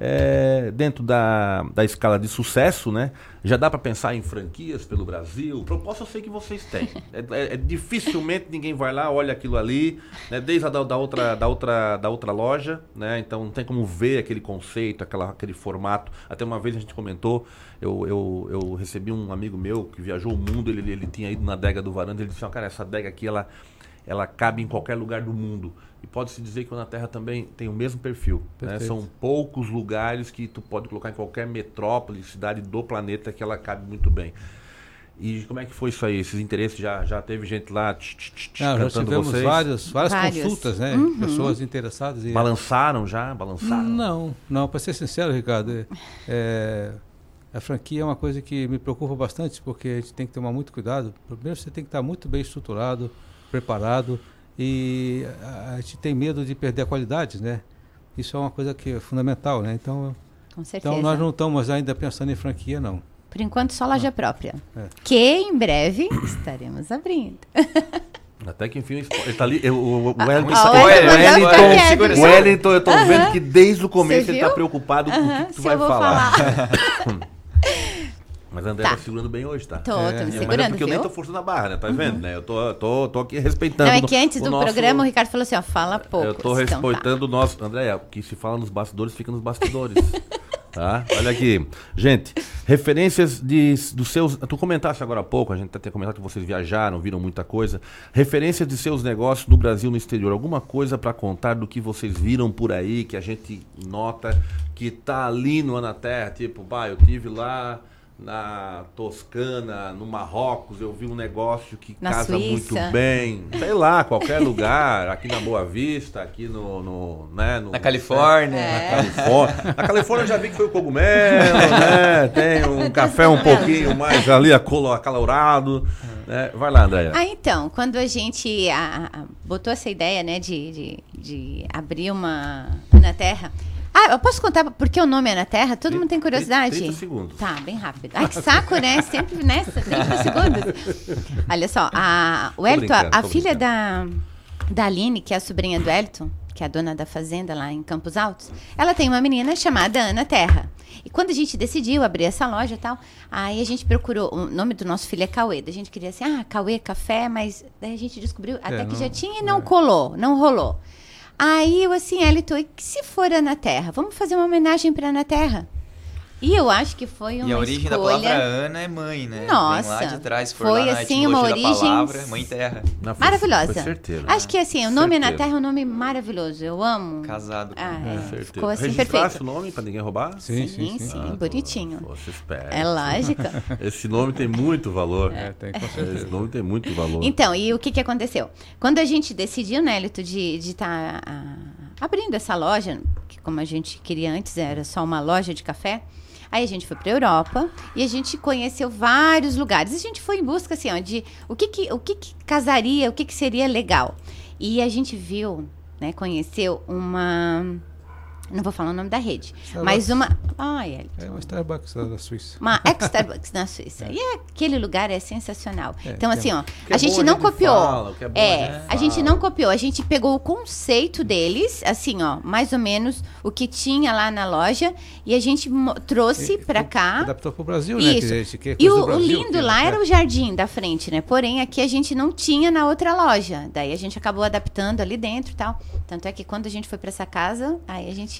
é, dentro da, da escala de sucesso, né? Já dá para pensar em franquias pelo Brasil? Proposta eu sei que vocês têm. É, é- é dificilmente ninguém vai lá, olha aquilo ali, né? desde a da, da outra, da, outra, da outra loja, né? Então não tem como ver aquele conceito, aquela, aquele formato. Até uma vez a gente comentou, eu, eu, eu recebi um amigo meu que viajou o mundo, ele, ele tinha ido na adega do Varanda, ele disse, "Ó, cara, essa adega aqui, ela, ela cabe em qualquer lugar do mundo. E pode-se dizer que o Na Terra também tem o mesmo perfil. né? São poucos lugares que tu pode colocar em qualquer metrópole, cidade do planeta que ela cabe muito bem. E como é que foi isso aí? Esses interesses já, já teve gente lá tch, tch, tch, tch, Ah, já cantando tivemos vocês? várias, várias consultas, né? Uhum. Pessoas interessadas. E, Balançaram já? Balançaram? Não, não, para ser sincero, Ricardo, é- é, a franquia é uma coisa que me preocupa bastante, porque a gente tem que tomar muito cuidado. Primeiro, você tem que estar muito bem estruturado, preparado, e a, a gente tem medo de perder a qualidade, né? Isso é uma coisa que é fundamental, né? Então, Com certeza. então nós não estamos ainda pensando em franquia, não. Por enquanto, só loja própria. É. Que em breve estaremos abrindo. Até que enfim, ele tá ali. eu- O, o, Ah, Wellington, ah, o o Wellington Wellington, eu tô Aham. vendo que desde o começo Você ele tá viu? preocupado com o que, tu se vai eu vou falar. Mas a André tá. Tá. segurando bem hoje, tá? Tô, tô me Mas é segurando, porque eu nem viu? tô forçando a barra, né? Tá vendo, né? Eu tô, tô, tô aqui respeitando. Não, é que antes do nosso- programa o Ricardo falou assim, ó, fala pouco. Eu tô Então tá. respeitando o nosso. André, o que se fala nos bastidores fica nos bastidores. tá? Olha aqui. Gente, referências de, dos seus. Tu comentaste agora há pouco, a gente até comentado que vocês viajaram, viram muita coisa. Referências de seus negócios no Brasil no exterior. Alguma coisa para contar do que vocês viram por aí, que a gente nota que tá ali no Anaterra? Tipo, bah, eu tive lá. Na Toscana, no Marrocos, eu vi um negócio que Na casa muito Suíça. bem. Sei lá, qualquer lugar, aqui na Boa Vista, aqui no. no, né, no Na Califórnia. Na É. Califórnia. Na Califórnia eu já vi que foi o cogumelo, né? Tem um café um pouquinho mais ali acalorado. Né? Vai lá, Andréia. Ah, então, quando a gente a- a- botou essa ideia, né, de, de, de abrir uma na Terra. Ah, eu posso contar por que o nome é na Terra? Todo mundo tem curiosidade? 30 segundos. Tá, bem rápido. Ai, que saco, né? Sempre nessa, 30 segundos. Olha só, a, o Elton, a, filha da, da Aline, que é a sobrinha do Elton, que é a dona da fazenda lá em Campos Altos, ela tem uma menina chamada Ana Terra. E quando a gente decidiu abrir essa loja e tal, aí a gente procurou, o nome do nosso filho é Cauê, daí a gente queria assim, ah, Cauê, café, mas daí a gente descobriu até que não- já tinha e não colou, não rolou. Aí eu assim, Elton, e se for Ana Terra? Vamos fazer uma homenagem para Ana Terra? E eu acho que foi uma E a origem da escolha... palavra Ana é mãe, né? Nossa, Vem lá de trás, foi lá na assim uma da origem palavra, mãe terra. Não, foi- Maravilhosa. foi certeiro, Acho né? que assim, o nome na Certeiro. Terra é um nome maravilhoso. Eu amo. Casado com Ah, é. Certeiro. Ficou assim perfeito. o nome pra ninguém roubar? Sim, Sim, sim, Ah, bonitinho. Você espera. É lógico. Esse nome tem muito valor. É, tem, com Esse certeza. nome tem muito valor. Então, e o que, que aconteceu? Quando a gente decidiu, né, Lito, de estar abrindo essa loja, que como a gente queria antes, era só uma loja de café. Aí a gente foi para Europa e a gente conheceu vários lugares. A gente foi em busca assim, ó, de o que que, o que, que casaria, o que, que seria legal. E a gente viu, né, conheceu uma Não vou falar o nome da rede. Starbucks. Mas uma. Ai, Elton. É uma Starbucks da da Suíça. Uma ex-Starbucks na Suíça. E aquele lugar é sensacional. É, então, é- assim, ó, que é a gente não copiou. fala, é a é, gente não copiou. A gente pegou o conceito deles, assim, ó, mais ou menos o que tinha lá na loja, e a gente trouxe pra cá. Adaptou pro Brasil, né? Isso. Que, que é e o, do o Brasil, lindo que- lá é. era o jardim da frente, né? Porém, aqui a gente não tinha na outra loja. Daí a gente acabou adaptando ali dentro e tal. Tanto é que quando a gente foi pra essa casa, aí a gente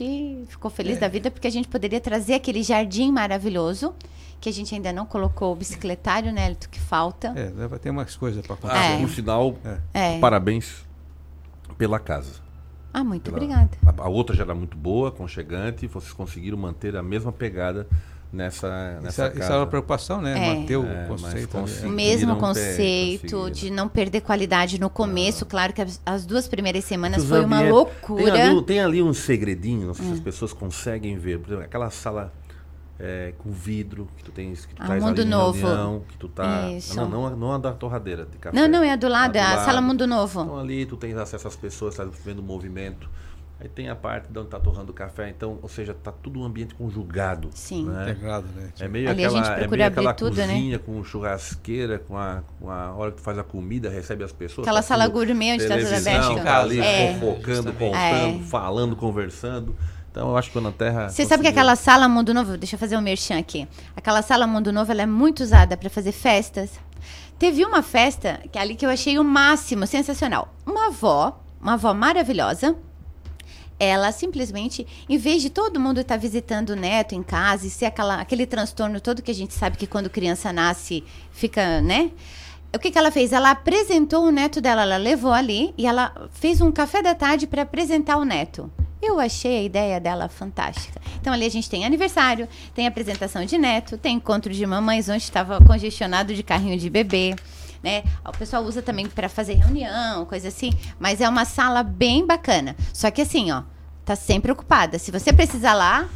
ficou feliz É. da vida porque a gente poderia trazer aquele jardim maravilhoso que a gente ainda não colocou o bicicletário, né, Elton, que falta. É, né, vai ter mais coisas pra contar. Ah, É. por sinal, É. parabéns pela casa. Ah, muito Pela- obrigada. A, a outra já era muito boa, aconchegante, vocês conseguiram manter a mesma pegada nessa, nessa Isso, casa. isso era uma preocupação, né? É. Manter o É, conceito. O mesmo conceito de não perder qualidade no começo. Claro que as, as duas primeiras semanas Os foi uma loucura. Tem ali, tem ali um segredinho, não sei se Hum. as pessoas conseguem ver. Por exemplo, aquela sala é, com vidro que tu tens que tu Ah, traz Mundo ali Novo. reunião, que tu tá. Isso. Não, não, não a da torradeira de café. Não, não, é a do lado, A é do a Sala. Mundo Novo. Então ali tu tens acesso às pessoas, tá vendo o movimento. Aí tem a parte de onde tá torrando o café, então, ou seja, tá tudo um ambiente conjugado. Sim. Né? Integrado, né? É meio Ali a aquela, gente é procura meio aquela abrir tudo, né? cozinha com churrasqueira, com a, com a hora que tu faz a comida, recebe as pessoas. Aquela tá sala gourmet onde tá tudo televisão, aberto. Tá ali É. fofocando, contando, É. falando, conversando. Então eu acho que o Terra. Você sabe que aquela sala Mundo Novo, deixa eu fazer um merchan aqui. Aquela sala Mundo Novo, ela é muito usada para fazer festas. Teve uma festa que ali que eu achei o máximo, sensacional. Uma avó, uma avó maravilhosa. Ela simplesmente, em vez de todo mundo estar visitando o neto em casa e ser aquela, aquele transtorno todo que a gente sabe que quando criança nasce fica, né? O que, que ela fez? Ela apresentou o neto dela, ela levou ali e ela fez um café da tarde para apresentar o neto. Eu achei a ideia dela fantástica. Então ali a gente tem aniversário, tem apresentação de neto, tem encontro de mamães onde estava congestionado de carrinho de bebê. Né? O pessoal usa também para fazer reunião, coisa assim, mas é uma sala bem bacana. Só que assim, ó, tá sempre ocupada. Se você precisar lá,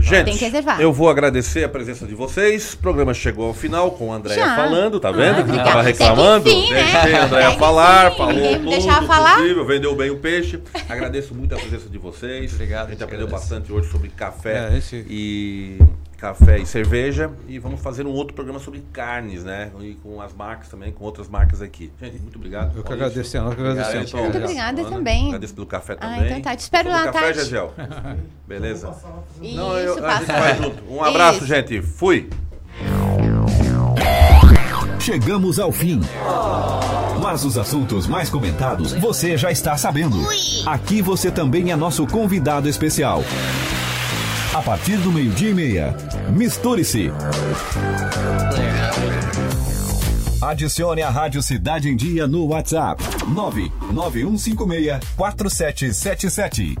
Gente, tem que reservar. eu vou agradecer a presença de vocês. O programa chegou ao final com a Andréia Já. falando, tá Ah, vendo? que obrigada. tava reclamando. Enfim, né? Deixei a Andréia falar, enfim. falou Ninguém tudo falar. possível, vendeu bem o peixe. Agradeço muito a presença de vocês. Obrigado. A gente aprendeu bastante hoje sobre café É, esse- e café e cerveja e vamos fazer um outro programa sobre carnes, né? E com as marcas também, com outras marcas aqui. Gente, muito obrigado. Eu que agradeço, nós que agradecemos. Obrigado, Muito obrigada também. Agradeço pelo café Ah, também. então tá. Te espero lá à café. Gegel. Beleza? Isso, Não, eu, a passa. gente vai junto. Um abraço, Isso. gente. Fui. Chegamos ao fim. Mas os assuntos mais comentados você já está sabendo. Aqui você também é nosso convidado especial. A partir do meio-dia e meia, misture-se. Adicione a Rádio Cidade em Dia no WhatsApp 99156 4777.